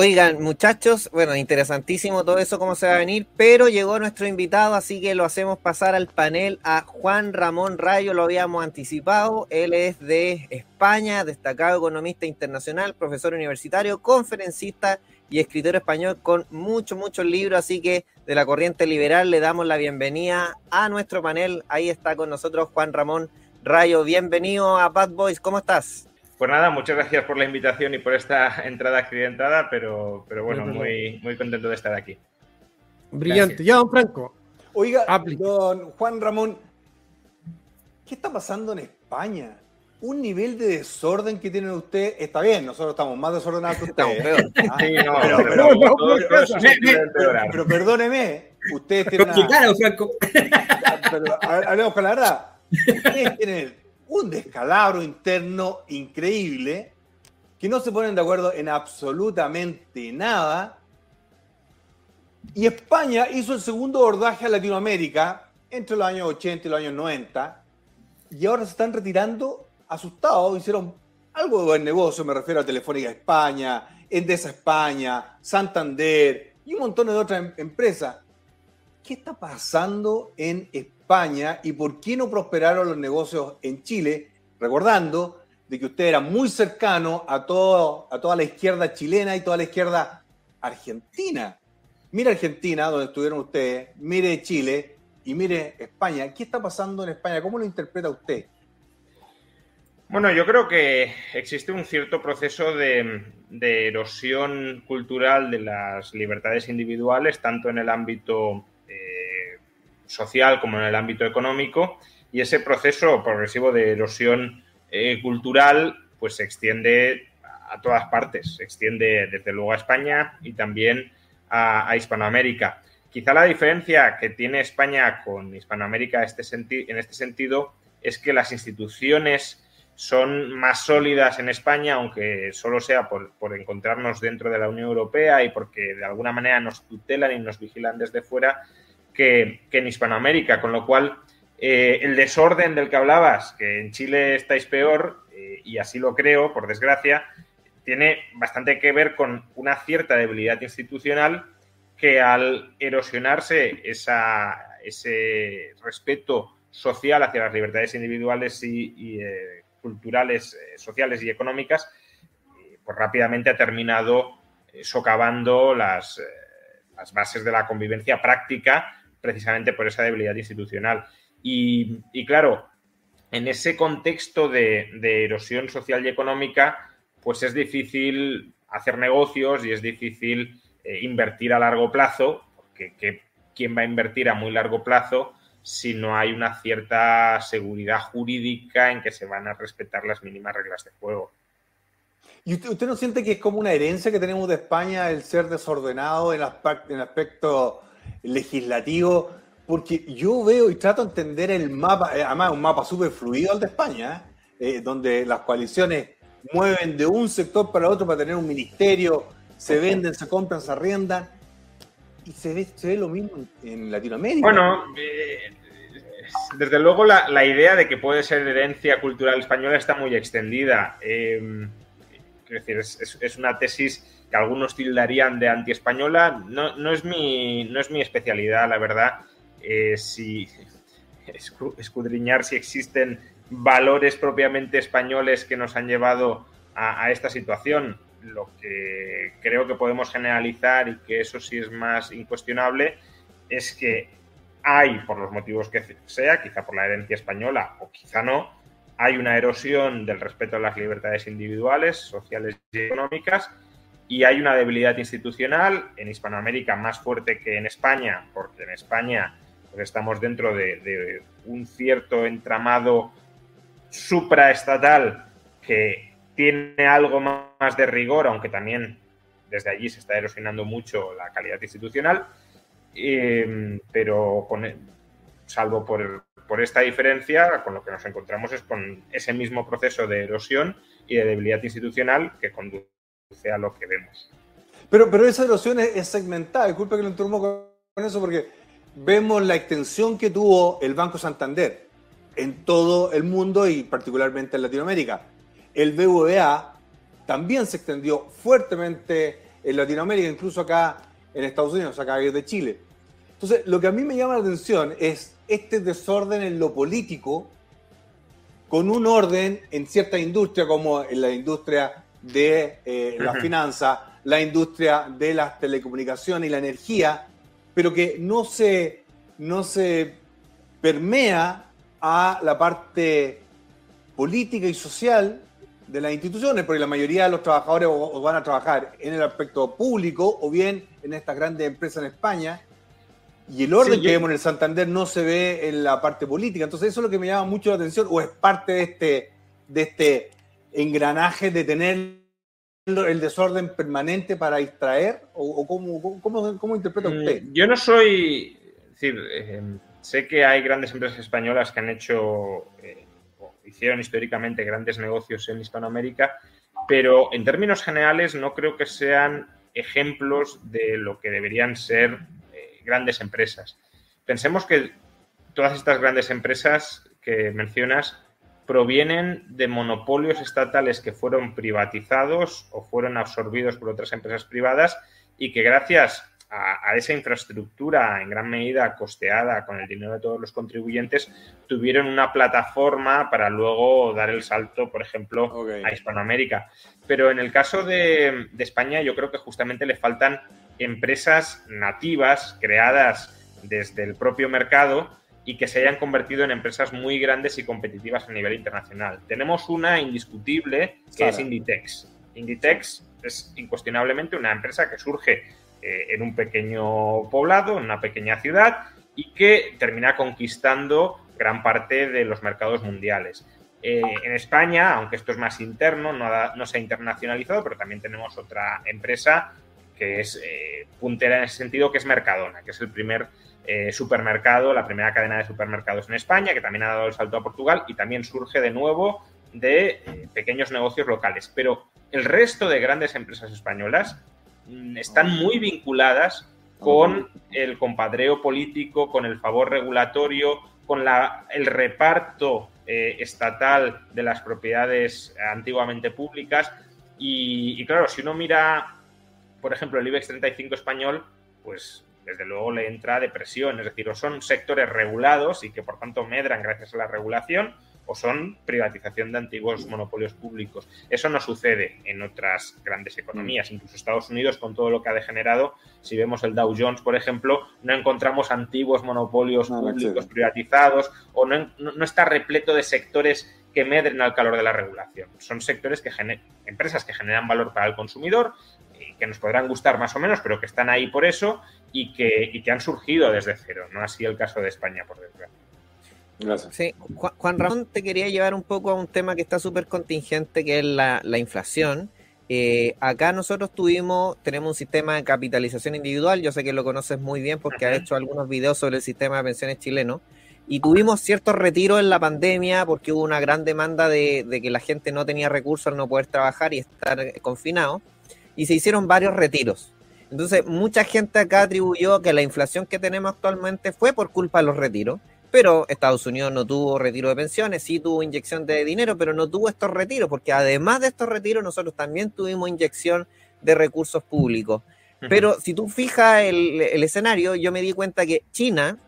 Oigan, muchachos, bueno, interesantísimo todo eso, cómo se va a venir, pero llegó nuestro invitado, así que lo hacemos pasar al panel a Juan Ramón Rayo, lo habíamos anticipado, él es de España, destacado economista internacional, profesor universitario, conferencista y escritor español con muchos, muchos libros, así que de la corriente liberal le damos la bienvenida a nuestro panel, ahí está con nosotros Juan Ramón Rayo, bienvenido a Bad Boys, ¿cómo estás? Pues nada, muchas gracias por la invitación y por esta entrada accidentada, pero, pero bueno, muy, muy contento de estar aquí. Brillante. Ya, don Franco. Oiga, don Juan Ramón, ¿qué está pasando en España? Un nivel de desorden que tienen ustedes, está bien, nosotros estamos más desordenados que ustedes. pero, perdóneme, ustedes tienen. Una... Franco. Pero hablemos con la verdad. Ustedes tienen un descalabro interno increíble, que no se ponen de acuerdo en absolutamente nada. Y España hizo el segundo abordaje a Latinoamérica entre los años 80 y los años 90, y ahora se están retirando asustados, hicieron algo de buen negocio, me refiero a Telefónica España, Endesa España, Santander y un montón de otras em-, empresas. ¿Qué está pasando en España? Y por qué no prosperaron los negocios en Chile, recordando de que usted era muy cercano a, toda la izquierda chilena y toda la izquierda argentina. Mire Argentina, donde estuvieron ustedes, mire Chile y mire España. ¿Qué está pasando en España? ¿Cómo lo interpreta usted? Bueno, yo creo que existe un cierto proceso de erosión cultural de las libertades individuales, tanto en el ámbito social como en el ámbito económico y ese proceso progresivo de erosión eh, cultural pues se extiende a todas partes, se extiende desde luego a España y también a, Hispanoamérica. Quizá la diferencia que tiene España con Hispanoamérica este en este sentido es que las instituciones son más sólidas en España, aunque solo sea por, por, encontrarnos dentro de la Unión Europea y porque de alguna manera nos tutelan y nos vigilan desde fuera, que, en Hispanoamérica, con lo cual eh, el desorden del que hablabas, que en Chile estáis peor, eh, y así lo creo, por desgracia, tiene bastante que ver con una cierta debilidad institucional que al erosionarse ese respeto social hacia las libertades individuales y, eh, culturales, sociales y económicas, pues rápidamente ha terminado socavando las, las bases de la convivencia práctica precisamente por esa debilidad institucional. Y, claro, en ese contexto de, erosión social y económica, pues es difícil hacer negocios y es difícil eh, invertir a largo plazo, porque ¿quién va a invertir a muy largo plazo si no hay una cierta seguridad jurídica en que se van a respetar las mínimas reglas de juego? ¿Y usted, no siente que es como una herencia que tenemos de España el ser desordenado en, en aspecto legislativo, porque yo veo y trato de entender el mapa, eh, además un mapa súper fluido al de España, eh, donde las coaliciones mueven de un sector para otro para tener un ministerio, se venden, se compran, se arriendan, y se ve, se ve lo mismo en Latinoamérica. Bueno, eh, desde luego la, idea de que puede ser herencia cultural española está muy extendida. es decir, es una tesis que algunos tildarían de anti-española, no, no, es mi, no es mi especialidad, la verdad. Eh, si escudriñar si existen valores propiamente españoles que nos han llevado a, esta situación. Lo que creo que podemos generalizar y que eso sí es más incuestionable es que hay, por los motivos que sea, quizá por la herencia española o quizá no, hay una erosión del respeto a las libertades individuales, sociales y económicas y hay una debilidad institucional en Hispanoamérica más fuerte que en España, porque en España pues, estamos dentro de, un cierto entramado supraestatal que tiene algo más de rigor, aunque también desde allí se está erosionando mucho la calidad institucional, em, pero e, salvo por, por esta diferencia, con lo que nos encontramos es con ese mismo proceso de erosión y de debilidad institucional que conduce a lo que vemos. Pero, pero esa erosión es, segmentada, disculpe que lo interrumpa con eso, porque vemos la extensión que tuvo el Banco Santander en todo el mundo y particularmente en Latinoamérica. El BVA también se extendió fuertemente en Latinoamérica, incluso acá en Estados Unidos, acá de Chile. Entonces, lo que a mí me llama la atención es este desorden en lo político con un orden en cierta industria como en la industria de eh, la finanza, la industria de las telecomunicaciones y la energía, pero que no se, no se permea a la parte política y social de las instituciones, porque la mayoría de los trabajadores van a trabajar en el aspecto público o bien en estas grandes empresas en España, y el orden que vemos en el Santander no se ve en la parte política. Entonces eso es lo que me llama mucho la atención, o es parte de este, de este engranaje de tener el desorden permanente para distraer, o, cómo, cómo, cómo, interpreta mm, usted. Yo no soy, es decir, eh, sé que hay grandes empresas españolas que han hecho, eh, o hicieron históricamente grandes negocios en Hispanoamérica, pero en términos generales no creo que sean ejemplos de lo que deberían ser grandes empresas. Pensemos que todas estas grandes empresas que mencionas provienen de monopolios estatales que fueron privatizados o fueron absorbidos por otras empresas privadas y que gracias a, esa infraestructura en gran medida costeada con el dinero de todos los contribuyentes, tuvieron una plataforma para luego dar el salto, por ejemplo, a Hispanoamérica. Pero en el caso de, de España, yo creo que justamente le faltan empresas nativas creadas desde el propio mercado y que se hayan convertido en empresas muy grandes y competitivas a nivel internacional. Tenemos una indiscutible que es Inditex. Inditex es incuestionablemente una empresa que surge eh, en un pequeño poblado, en una pequeña ciudad y que termina conquistando gran parte de los mercados mundiales. Eh, en España, aunque esto es más interno, no, no se ha internacionalizado, pero también tenemos otra empresa que es eh, puntera en ese sentido, que es Mercadona, que es el primer eh, supermercado, la primera cadena de supermercados en España, que también ha dado el salto a Portugal y también surge de nuevo de eh, pequeños negocios locales. Pero el resto de grandes empresas españolas mm, están muy vinculadas con el compadreo político, con el favor regulatorio, con el reparto estatal de las propiedades antiguamente públicas. y, claro, si uno mira por ejemplo, el IBEX 35 español, pues desde luego le entra depresión, es decir, o son sectores regulados y que por tanto medran gracias a la regulación, o son privatización de antiguos monopolios públicos. Eso no sucede en otras grandes economías, mm. incluso Estados Unidos con todo lo que ha degenerado. Si vemos el Dow Jones, por ejemplo, no encontramos antiguos monopolios públicos privatizados o no, no, está repleto de sectores que medren al calor de la regulación. Son sectores que empresas que generan valor para el consumidor, que nos podrán gustar más o menos, pero que están ahí por eso y que, que han surgido desde cero. No así el caso de España, por desgracia. Gracias. Sí, Juan, Ramón, te quería llevar un poco a un tema que está súper contingente, que es la, inflación. Eh, acá nosotros tuvimos, tenemos un sistema de capitalización individual, yo sé que lo conoces muy bien porque has hecho algunos videos sobre el sistema de pensiones chileno, y tuvimos ciertos retiros en la pandemia porque hubo una gran demanda de, de que la gente no tenía recursos al no poder trabajar y estar confinado y se hicieron varios retiros. Entonces, mucha gente acá atribuyó que la inflación que tenemos actualmente fue por culpa de los retiros, pero Estados Unidos no tuvo retiro de pensiones, sí tuvo inyección de dinero, pero no tuvo estos retiros, porque además de estos retiros, nosotros también tuvimos inyección de recursos públicos. Pero si tú fijas el, el escenario, yo me di cuenta que China,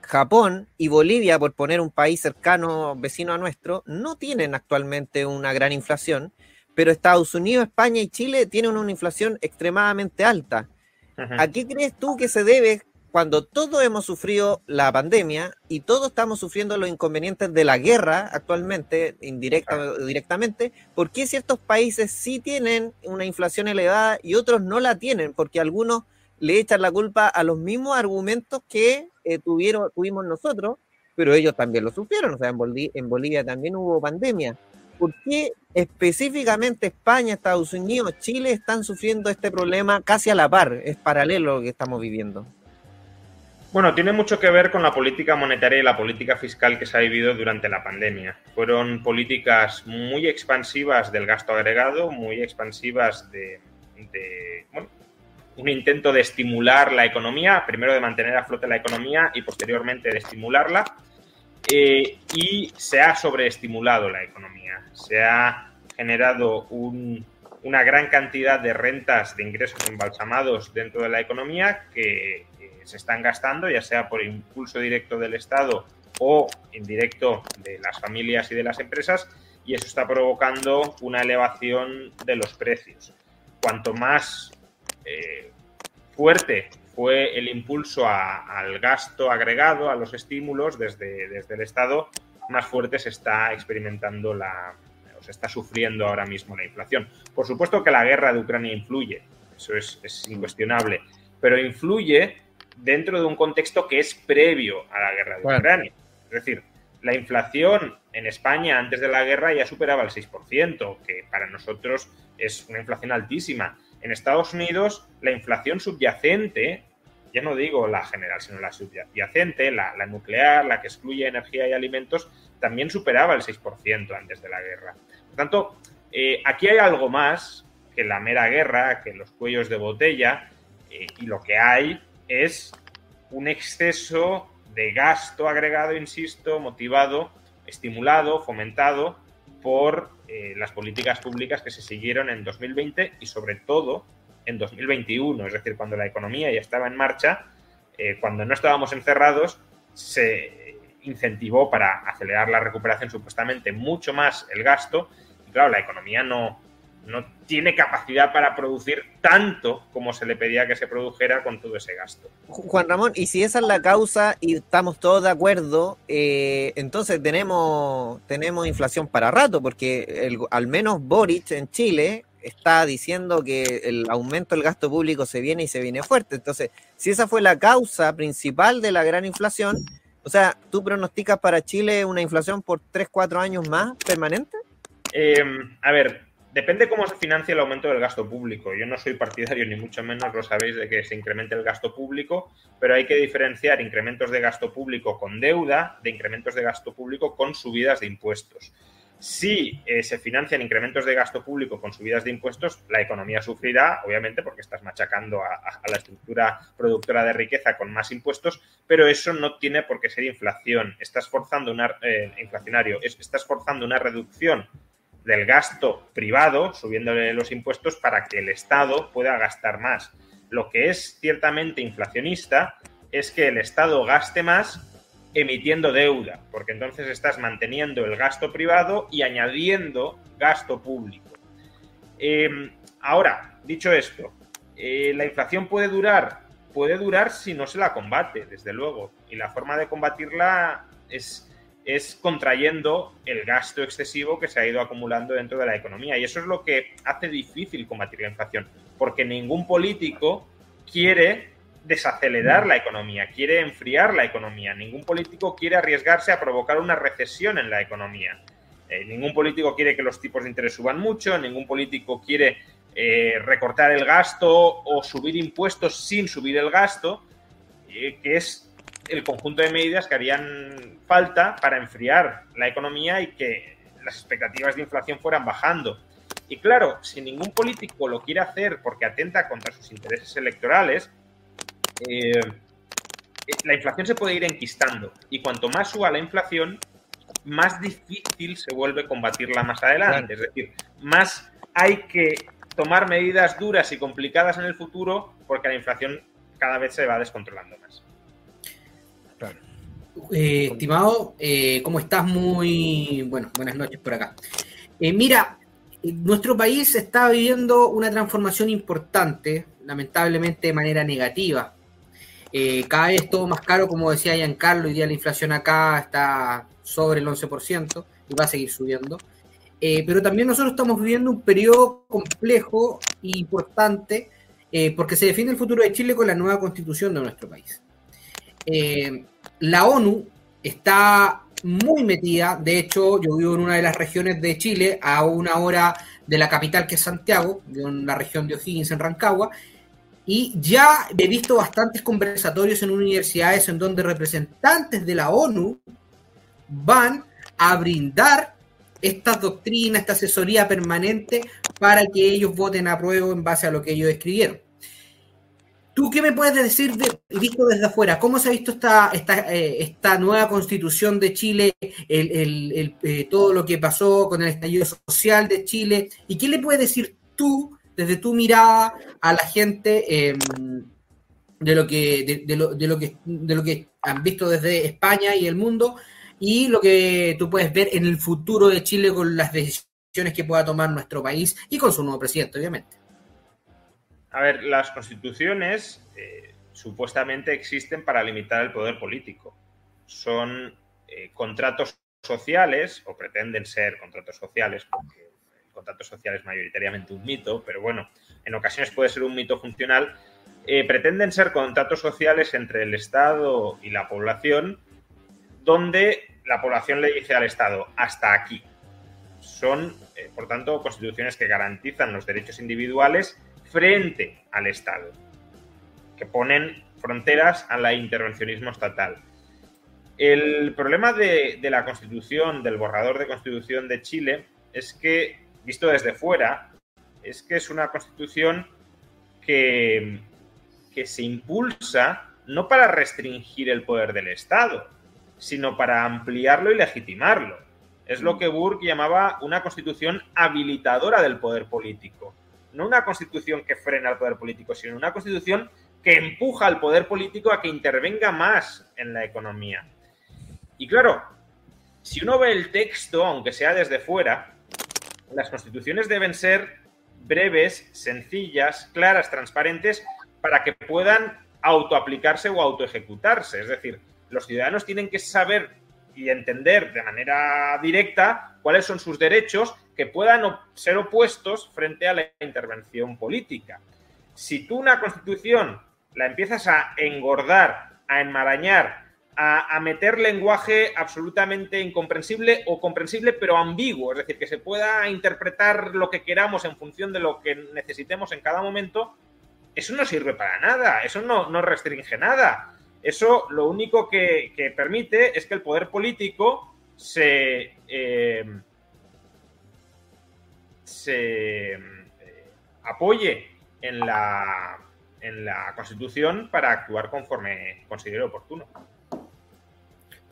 Japón y Bolivia, por poner un país cercano, vecino a nuestro, no tienen actualmente una gran inflación pero Estados Unidos, España y Chile tienen una inflación extremadamente alta. ¿A qué crees tú que se debe cuando todos hemos sufrido la pandemia y todos estamos sufriendo los inconvenientes de la guerra actualmente, indirecta o directamente? ¿Por qué ciertos países sí tienen una inflación elevada y otros no la tienen? Porque algunos le echan la culpa a los mismos argumentos que eh, tuvieron, tuvimos nosotros, pero ellos también lo sufrieron. O sea, en Bolivia también hubo pandemia. ¿Por qué específicamente España, Estados Unidos, Chile están sufriendo este problema casi a la par? Es paralelo lo que estamos viviendo. Bueno, tiene mucho que ver con la política monetaria y la política fiscal que se ha vivido durante la pandemia. Fueron políticas muy expansivas del gasto agregado, muy expansivas de, bueno, un intento de estimular la economía, primero de mantener a flote la economía y posteriormente de estimularla. Eh, y se ha sobreestimulado la economía. Se ha generado una gran cantidad de rentas de ingresos embalsamados dentro de la economía que se están gastando, ya sea por impulso directo del Estado o indirecto de las familias y de las empresas, y eso está provocando una elevación de los precios. Cuanto más eh, fuerte fue el impulso al gasto agregado, a los estímulos desde, desde el Estado, más fuerte se está experimentando la, o se está sufriendo ahora mismo la inflación. Por supuesto que la guerra de Ucrania influye, eso es, es incuestionable, pero influye dentro de un contexto que es previo a la guerra de Ucrania. Es decir, la inflación en España antes de la guerra ya superaba el 6%, que para nosotros es una inflación altísima. En Estados Unidos, la inflación subyacente, ya no digo la general, sino la subyacente, la, nuclear, la que excluye energía y alimentos, también superaba el 6% antes de la guerra. Por tanto, eh, aquí hay algo más que la mera guerra, que los cuellos de botella, eh, y lo que hay es un exceso de gasto agregado, insisto, motivado, estimulado, fomentado por eh, las políticas públicas que se siguieron en 2020 y sobre todo en 2021, es decir, cuando la economía ya estaba en marcha, eh, cuando no estábamos encerrados, se incentivó para acelerar la recuperación supuestamente mucho más el gasto y claro, la economía no, no tiene capacidad para producir tanto como se le pedía que se produjera con todo ese gasto. Juan Ramón, y si esa es la causa y estamos todos de acuerdo, eh, entonces tenemos, tenemos inflación para rato, porque al menos Boric en Chile está diciendo que el aumento del gasto público se viene y se viene fuerte. Entonces, si esa fue la causa principal de la gran inflación, o sea, ¿tú pronosticas para Chile una inflación por 3, 4 años más permanente? Eh, a ver, Depende cómo se financia el aumento del gasto público. Yo no soy partidario, ni mucho menos lo sabéis, de que se incremente el gasto público, pero hay que diferenciar incrementos de gasto público con deuda de incrementos de gasto público con subidas de impuestos. Si eh, se financian incrementos de gasto público con subidas de impuestos, la economía sufrirá, obviamente, porque estás machacando a, la estructura productora de riqueza con más impuestos, pero eso no tiene por qué ser inflación. Estás forzando una eh, inflacionario, estás forzando una reducción del gasto privado, subiéndole los impuestos para que el Estado pueda gastar más. Lo que es ciertamente inflacionista es que el Estado gaste más emitiendo deuda, porque entonces estás manteniendo el gasto privado y añadiendo gasto público. Em, ahora, dicho esto, eh, la inflación puede durar, puede durar si no se la combate, desde luego, y la forma de combatirla es es contrayendo el gasto excesivo que se ha ido acumulando dentro de la economía. Y eso es lo que hace difícil combatir la inflación, porque ningún político quiere desacelerar la economía, quiere enfriar la economía. Ningún político quiere arriesgarse a provocar una recesión en la economía. Eh, ningún político quiere que los tipos de interés suban mucho, ningún político quiere eh, recortar el gasto o subir impuestos sin subir el gasto, eh, que es el conjunto de medidas que harían falta para enfriar la economía y que las expectativas de inflación fueran bajando. Y claro, si ningún político lo quiere hacer porque atenta contra sus intereses electorales, eh, la inflación se puede ir enquistando. Y cuanto más suba la inflación, más difícil se vuelve combatirla más adelante. Es decir, más hay que tomar medidas duras y complicadas en el futuro porque la inflación cada vez se va descontrolando más. Eh, estimado, eh, ¿cómo estás? Muy bueno, buenas noches por acá. Eh, mira, nuestro país está viviendo una transformación importante, lamentablemente de manera negativa. Cada vez todo más caro, como decía Giancarlo, hoy día la inflación acá está sobre el 11% y va a seguir subiendo. pero también nosotros estamos viviendo un periodo complejo e importante porque se define el futuro de Chile con la nueva constitución de nuestro país. Eh, la ONU está muy metida, de hecho yo vivo en una de las regiones de Chile, a una hora de la capital que es Santiago, en la región de O'Higgins, en Rancagua, Y ya he visto bastantes conversatorios en universidades en donde representantes de la ONU van a brindar estas doctrinas, esta asesoría permanente para que ellos voten a prueba en base a lo que ellos escribieron. ¿Tú qué me puedes decir, de, visto desde afuera? ¿Cómo se ha visto esta, esta, eh, esta nueva constitución de Chile, el, el, eh, todo lo que pasó con el estallido social de Chile? ¿Y qué le puedes decir tú, desde tu mirada, a la gente em, de, lo que, de, lo, de, lo que, de lo que han visto desde España y el mundo y lo que tú puedes ver en el futuro de Chile con las decisiones que pueda tomar nuestro país y con su nuevo presidente, obviamente? A ver, las constituciones eh, supuestamente existen para limitar el poder político. Son eh, contratos sociales, o pretenden ser contratos sociales, porque contrato social es mayoritariamente un mito, pero bueno, en ocasiones puede ser un mito funcional. Eh, pretenden ser contratos sociales entre el Estado y la población, donde la población le dice al Estado, hasta aquí. Son, por tanto, constituciones que garantizan los derechos individuales frente al Estado, que ponen fronteras al intervencionismo estatal. El problema de, la Constitución, del borrador de Constitución de Chile, es que, visto desde fuera, es que es una Constitución que, que se impulsa no para restringir el poder del Estado, sino para ampliarlo y legitimarlo. Es lo que Burke llamaba una constitución habilitadora del poder político no una constitución que frena al poder político, sino una constitución que empuja al poder político a que intervenga más en la economía. Y claro, si uno ve el texto, aunque sea desde fuera, las constituciones deben ser breves, sencillas, claras, transparentes, para que puedan autoaplicarse o autoejecutarse. Es decir, los ciudadanos tienen que saber y entender de manera directa cuáles son sus derechos que puedan ser opuestos frente a la intervención política. Si tú una constitución la empiezas a engordar, a enmarañar, a, meter lenguaje absolutamente incomprensible o comprensible pero ambiguo, es decir, que se pueda interpretar lo que queramos en función de lo que necesitemos en cada momento, eso no sirve para nada, eso no, no restringe nada. Eso lo único que, permite es que el poder político se, eh, se eh, apoye en la, en la Constitución para actuar conforme considere oportuno.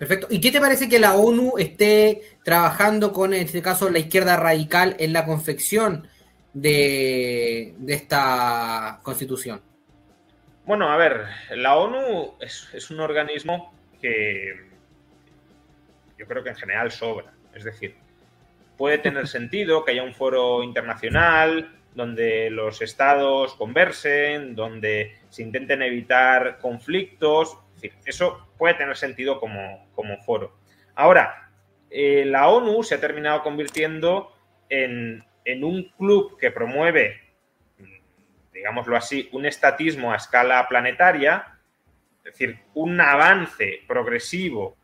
Perfecto. ¿Y qué te parece que la ONU esté trabajando con, en este caso, la izquierda radical en la confección de, esta constitución? Bueno, a ver, la ONU es, es, un organismo que yo creo que en general sobra. Es decir, puede tener sentido que haya un foro internacional donde los estados conversen, donde se intenten evitar conflictos. Eso puede tener sentido como, foro. Ahora, eh, la ONU se ha terminado convirtiendo en, en un club que promueve, digámoslo así, un estatismo a escala planetaria, es decir, un avance progresivo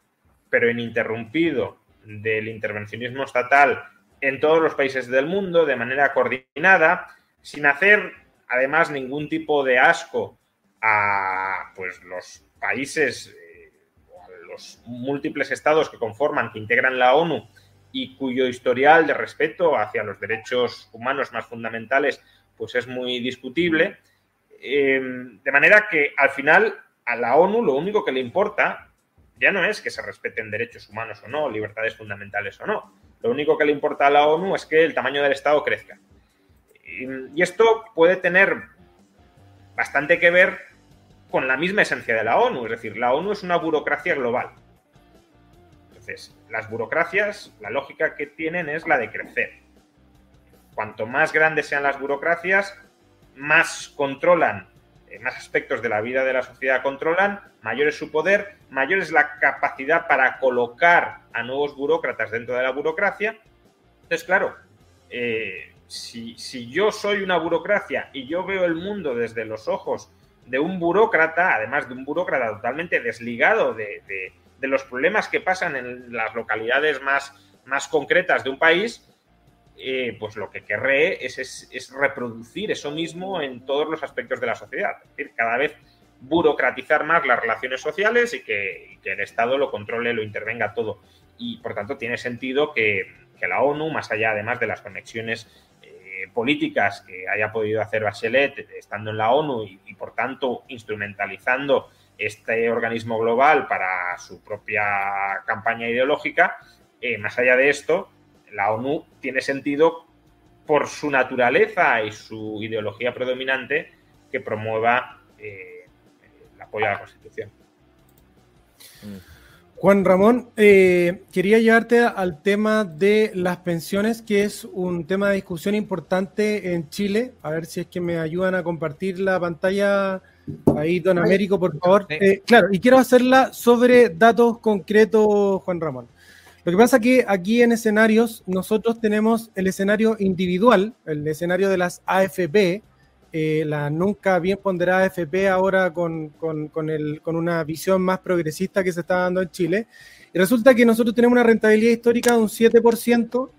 pero ininterrumpido del intervencionismo estatal en todos los países del mundo de manera coordinada, sin hacer además ningún tipo de asco a pues, los países eh, los múltiples estados que conforman, que integran la ONU y cuyo historial de respeto hacia los derechos humanos más fundamentales pues es muy discutible. Eh, de manera que al final a la ONU lo único que le importa ya no es que se respeten derechos humanos o no, libertades fundamentales o no. Lo único que le importa a la ONU es que el tamaño del Estado crezca. Y, esto puede tener bastante que ver con la misma esencia de la ONU, es decir, la ONU es una burocracia global. Entonces, las burocracias, la lógica que tienen es la de crecer. Cuanto más grandes sean las burocracias, más controlan eh, más aspectos de la vida de la sociedad controlan, mayor es su poder, mayor es la capacidad para colocar a nuevos burócratas dentro de la burocracia. Entonces, claro, eh, si, yo soy una burocracia y yo veo el mundo desde los ojos de un burócrata, además de un burócrata totalmente desligado de, los problemas que pasan en las localidades más, más concretas de un país, eh, pues lo que querré es, es, reproducir eso mismo en todos los aspectos de la sociedad. Es decir, cada vez burocratizar más las relaciones sociales y que, el Estado lo controle, lo intervenga todo. Y por tanto tiene sentido que, la ONU, más allá además de las conexiones políticas que haya podido hacer Bachelet estando en la ONU y, por tanto instrumentalizando este organismo global para su propia campaña ideológica, eh, más allá de esto, la ONU tiene sentido por su naturaleza y su ideología predominante que promueva eh, el apoyo a la Constitución. Juan Ramón, eh, quería llevarte al tema de las pensiones, que es un tema de discusión importante en Chile. A ver si es que me ayudan a compartir la pantalla ahí, don Américo, por favor. Eh, claro, y quiero hacerla sobre datos concretos, Juan Ramón. Lo que pasa es que aquí en escenarios nosotros tenemos el escenario individual, el escenario de las AFP, eh, la nunca bien ponderada AFP ahora con, con, con, el, con, una visión más progresista que se está dando en Chile. Y resulta que nosotros tenemos una rentabilidad histórica de un 7%,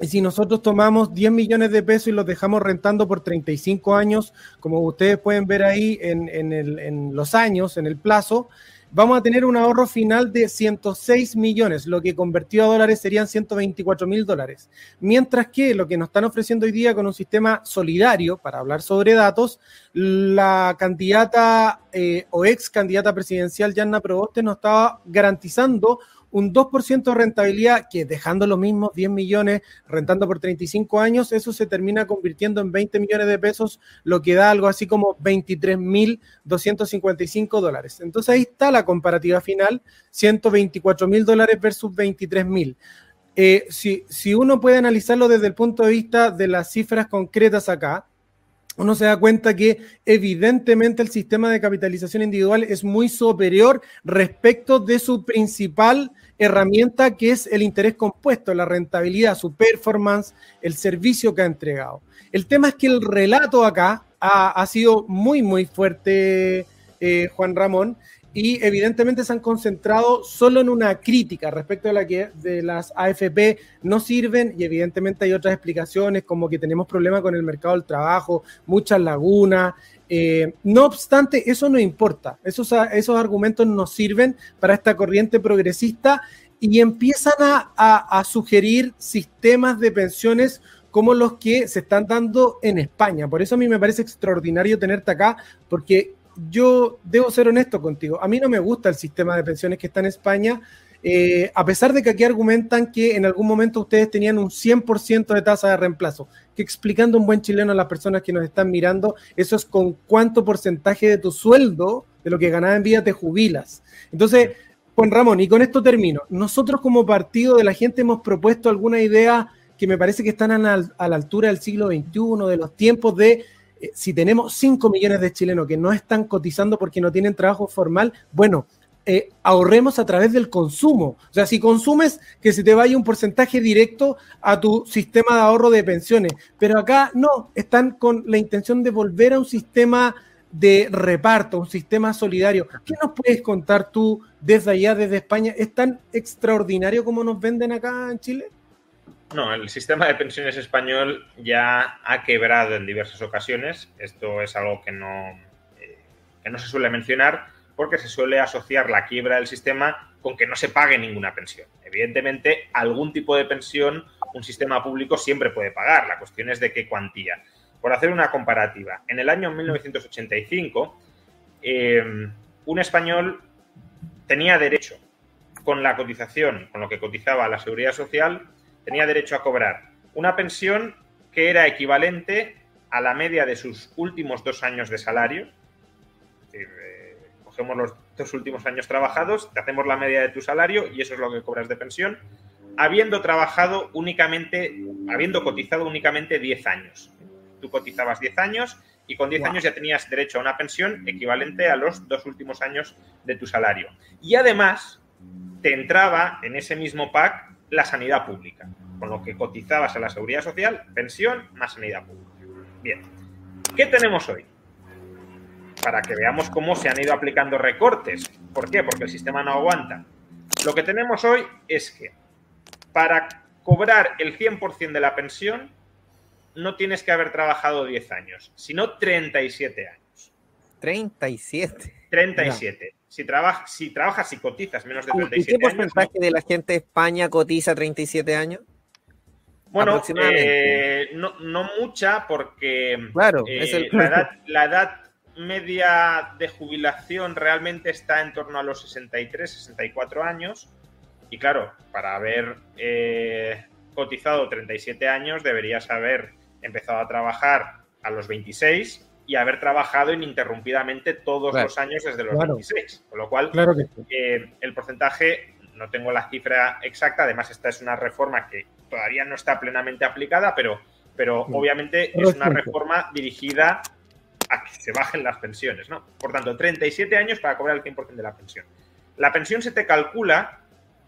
y si nosotros tomamos 10 millones de pesos y los dejamos rentando por 35 años, como ustedes pueden ver ahí en, en, el, en los años, en el plazo, vamos a tener un ahorro final de 106 millones, lo que convertido a dólares serían 124 mil dólares. Mientras que lo que nos están ofreciendo hoy día con un sistema solidario, para hablar sobre datos, la candidata eh, o ex candidata presidencial, Yanna Proboste, nos estaba garantizando un 2% de rentabilidad que dejando los mismos 10 millones, rentando por 35 años, eso se termina convirtiendo en 20 millones de pesos, lo que da algo así como 23.255 dólares. Entonces ahí está la comparativa final, 124 mil dólares versus 23 mil. Eh, si, si uno puede analizarlo desde el punto de vista de las cifras concretas acá, uno se da cuenta que evidentemente el sistema de capitalización individual es muy superior respecto de su principal herramienta que es el interés compuesto, la rentabilidad, su performance, el servicio que ha entregado. El tema es que el relato acá ha, sido muy, muy fuerte, eh, Juan Ramón, y evidentemente se han concentrado solo en una crítica respecto a la que de las AFP no sirven y evidentemente hay otras explicaciones como que tenemos problemas con el mercado del trabajo, muchas lagunas. Eh, no obstante, eso no importa, esos, esos argumentos nos sirven para esta corriente progresista y empiezan a, a sugerir sistemas de pensiones como los que se están dando en España. Por eso a mí me parece extraordinario tenerte acá, porque yo debo ser honesto contigo. A mí no me gusta el sistema de pensiones que está en España, eh, a pesar de que aquí argumentan que en algún momento ustedes tenían un 100% de tasa de reemplazo, que explicando un buen chileno a las personas que nos están mirando, eso es con cuánto porcentaje de tu sueldo, de lo que ganabas en vida, te jubilas. Entonces, Juan Ramón, y con esto termino. Nosotros como partido de la gente hemos propuesto alguna idea que me parece que están a la altura del siglo XXI, de los tiempos de eh, si tenemos 5 millones de chilenos que no están cotizando porque no tienen trabajo formal, bueno, eh, ahorremos a través del consumo. O sea, si consumes, que se te vaya un porcentaje directo a tu sistema de ahorro de pensiones. Pero acá no, están con la intención de volver a un sistema de reparto, un sistema solidario. ¿Qué nos puedes contar tú desde allá, desde España? ¿Es tan extraordinario como nos venden acá en Chile? No, el sistema de pensiones español ya ha quebrado en diversas ocasiones. Esto es algo que no, eh, que no se suele mencionar porque se suele asociar la quiebra del sistema con que no se pague ninguna pensión. Evidentemente, algún tipo de pensión un sistema público siempre puede pagar. La cuestión es de qué cuantía. Por hacer una comparativa, en el año 1985, eh, un español tenía derecho con la cotización, con lo que cotizaba la seguridad social, tenía derecho a cobrar una pensión que era equivalente a la media de sus últimos dos años de salario. Eh, cogemos los dos últimos años trabajados, te hacemos la media de tu salario y eso es lo que cobras de pensión, habiendo trabajado únicamente, habiendo cotizado únicamente 10 años. Tú cotizabas 10 años y con 10 años ya tenías derecho a una pensión equivalente a los dos últimos años de tu salario. Y además te entraba en ese mismo pack la sanidad pública, con lo que cotizabas a la seguridad social, pensión más sanidad pública. Bien, ¿qué tenemos hoy? Para que veamos cómo se han ido aplicando recortes. ¿Por qué? Porque el sistema no aguanta. Lo que tenemos hoy es que para cobrar el 100% de la pensión, no tienes que haber trabajado 10 años, sino 37 años. 37. 37. Si, trabajas, si trabajas y cotizas menos de 37 ¿Y qué porcentaje de la gente de España cotiza 37 años? Bueno, eh, no, no, mucha porque claro, eh, la, edad, la, edad, media de jubilación realmente está en torno a los 63, 64 años. Y claro, para haber eh, cotizado 37 años deberías haber empezado a trabajar a los 26 y haber trabajado ininterrumpidamente todos los años desde los 26. Con lo cual, claro el porcentaje no tengo la cifra exacta, además esta es una reforma que todavía no está plenamente aplicada, pero, pero obviamente es una reforma dirigida a que se bajen las pensiones, ¿no? Por tanto, 37 años para cobrar el 100% de la pensión. La pensión se te calcula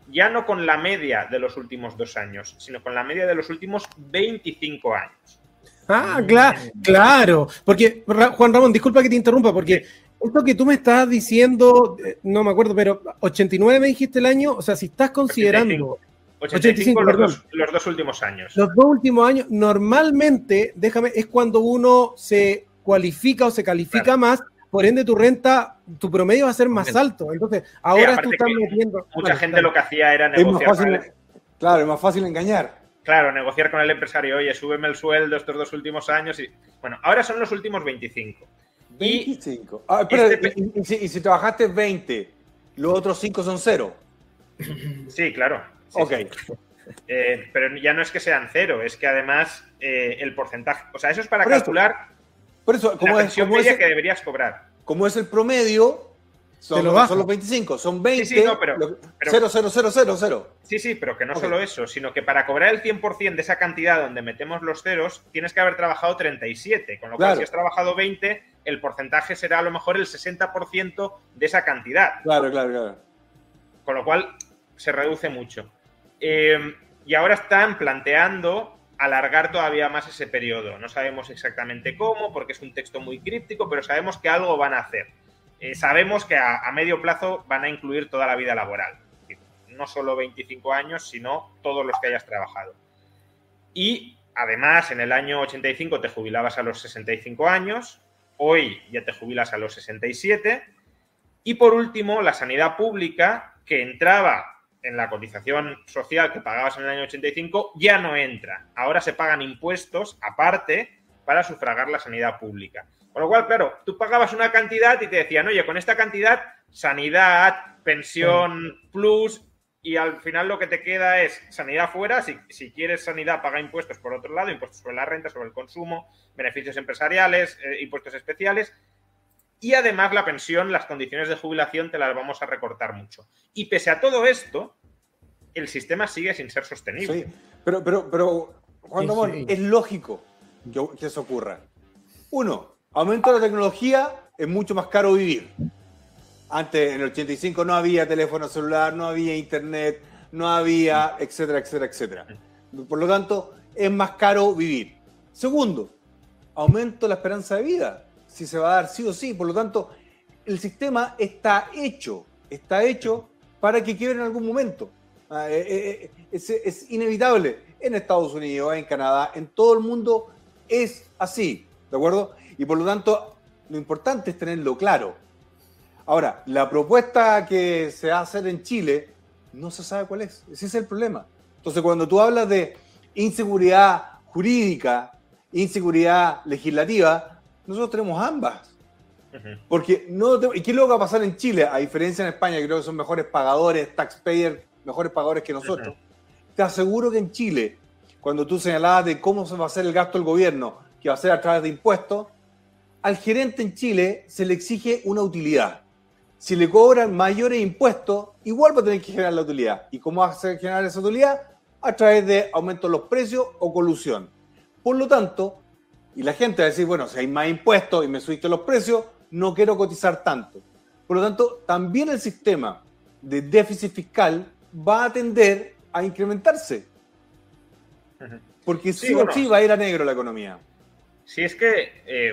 ya no con la media de los últimos dos años, sino con la media de los últimos 25 años. Ah, claro, claro. Porque, Juan Ramón, disculpa que te interrumpa, porque esto que tú me estás diciendo, eh, no me acuerdo, pero 89 me dijiste el año, o sea, si estás considerando... 85, los, dos, los, dos, últimos años. Los dos últimos años, normalmente, déjame, es cuando uno se cualifica o se califica más, por ende tu renta, tu promedio va a ser más alto. Entonces, ahora tú estás metiendo... Mucha gente lo que hacía era negociar. claro, es más fácil engañar. Claro, negociar con el empresario, oye, súbeme el sueldo estos dos últimos años. y Bueno, ahora son los últimos 25. 25. Ah, este y, si, trabajaste 20, los otros 5 son cero. Sí, claro. ok. Eh, pero ya no es que sean cero, es que además eh, el porcentaje. O sea, eso es para calcular por eso, como la pensión es, media que deberías cobrar. Como es el promedio, son, los 25, son 20, sí, sí, no, pero, 0, 0, 0, 0, 0. Sí, sí, pero que no solo eso, sino que para cobrar el 100% de esa cantidad donde metemos los ceros, tienes que haber trabajado 37, con lo cual si has trabajado 20, el porcentaje será a lo mejor el 60% de esa cantidad. Claro, claro, claro. Con lo cual se reduce mucho. Eh, y ahora están planteando alargar todavía más ese periodo. No sabemos exactamente cómo, porque es un texto muy críptico, pero sabemos que algo van a hacer. Eh, sabemos que a, a, medio plazo van a incluir toda la vida laboral. No solo 25 años, sino todos los que hayas trabajado. Y además, en el año 85 te jubilabas a los 65 años, Hoy ya te jubilas a los 67. Y por último, la sanidad pública, que entraba en la cotización social que pagabas en el año 85, ya no entra. Ahora se pagan impuestos aparte para sufragar la sanidad pública. Con lo cual, claro, tú pagabas una cantidad y te decían, oye, con esta cantidad, sanidad, pensión plus, y al final lo que te queda es sanidad fuera. Si, si, quieres sanidad, paga impuestos por otro lado, impuestos sobre la renta, sobre el consumo, beneficios empresariales, eh, impuestos especiales. Y además la pensión, las condiciones de jubilación te las vamos a recortar mucho. Y pese a todo esto, el sistema sigue sin ser sostenible. Sí, pero, pero, pero Juan Ramón, es lógico que, que eso ocurra. Uno, aumento la tecnología, es mucho más caro vivir. Antes, en el 85, no había teléfono celular, no había internet, no había, etcétera, etcétera, etcétera. Por lo tanto, es más caro vivir. Segundo, aumento la esperanza de vida, si se va a dar sí o sí. Por lo tanto, el sistema está hecho, está hecho para que quiebre en algún momento. Ah, eh, eh, eh, es, inevitable. En Estados Unidos, en Canadá, en todo el mundo es así, ¿de acuerdo? Y por lo tanto, lo importante es tenerlo claro. Ahora, la propuesta que se va a hacer en Chile no se sabe cuál es. Ese es el problema. Entonces, cuando tú hablas de inseguridad jurídica, inseguridad legislativa, nosotros tenemos ambas. Porque no ¿Y qué es lo que va a pasar en Chile? A diferencia en España, creo que son mejores pagadores, taxpayers, mejores pagadores que nosotros. Te aseguro que en Chile, cuando tú señalabas de cómo se va a hacer el gasto del gobierno, que va a ser a través de impuestos, al gerente en Chile se le exige una utilidad si le cobran mayores impuestos, igual va a tener que generar la utilidad. ¿Y cómo va a generar esa utilidad? A través de aumento de los precios o colusión. Por lo tanto, y la gente va a decir, bueno, si hay más impuestos y me subiste los precios, no quiero cotizar tanto. Por lo tanto, también el sistema de déficit fiscal va a tender a incrementarse. Porque sí, o sí va a ir a negro la economía. Sí, es que eh,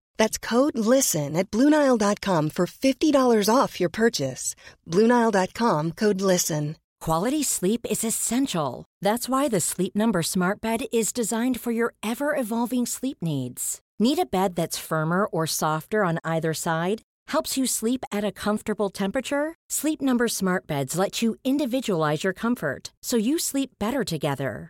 That's code LISTEN at Bluenile.com for $50 off your purchase. Bluenile.com code LISTEN. Quality sleep is essential. That's why the Sleep Number Smart Bed is designed for your ever evolving sleep needs. Need a bed that's firmer or softer on either side? Helps you sleep at a comfortable temperature? Sleep Number Smart Beds let you individualize your comfort so you sleep better together.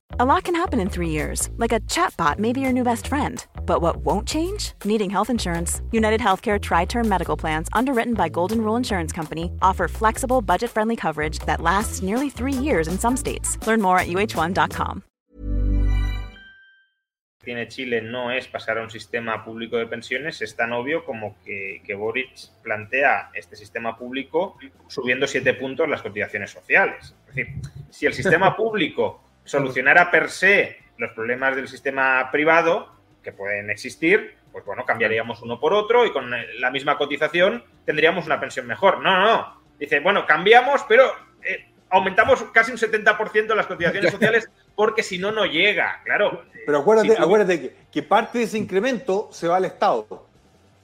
A lot can happen in three years, like a chatbot may be your new best friend. But what won't change? Needing health insurance. United Healthcare Tri Term Medical Plans, underwritten by Golden Rule Insurance Company, offer flexible, budget friendly coverage that lasts nearly three years in some states. Learn more at uh1.com. Tiene Chile no es pasar a un sistema público de pensiones, es tan obvio como que, que Boric plantea este sistema público subiendo siete puntos las cotizaciones sociales. Es decir, si el sistema público solucionara per se los problemas del sistema privado que pueden existir, pues bueno, cambiaríamos uno por otro y con la misma cotización tendríamos una pensión mejor. No, no, no. Dice, bueno, cambiamos, pero eh, aumentamos casi un 70% las cotizaciones sociales porque si no, no llega, claro. Pero acuérdate, Si tú- acuérdate que, que parte de ese incremento se va al Estado.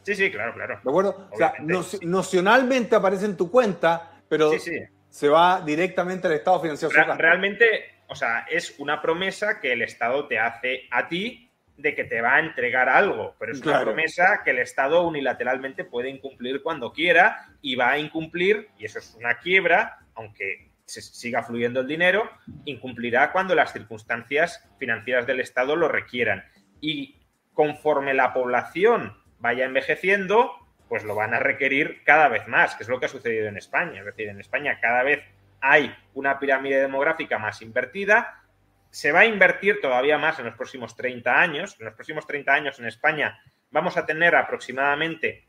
Sí, sí, claro, claro. ¿De acuerdo? O sea, no- sí. nocionalmente aparece en tu cuenta, pero Sí, sí. se va directamente al Estado financiado. Re- realmente, o sea, es una promesa que el Estado te hace a ti de que te va a entregar algo, pero es una promesa que el Estado unilateralmente puede incumplir cuando quiera y va a incumplir, y eso es una quiebra, aunque se siga fluyendo el dinero, incumplirá cuando las circunstancias financieras del Estado lo requieran. Y conforme la población vaya envejeciendo, pues lo van a requerir cada vez más, que es lo que ha sucedido en España. Es decir, en España cada vez hay una pirámide demográfica más invertida, se va a invertir todavía más en los próximos 30 años. En los próximos 30 años en España vamos a tener aproximadamente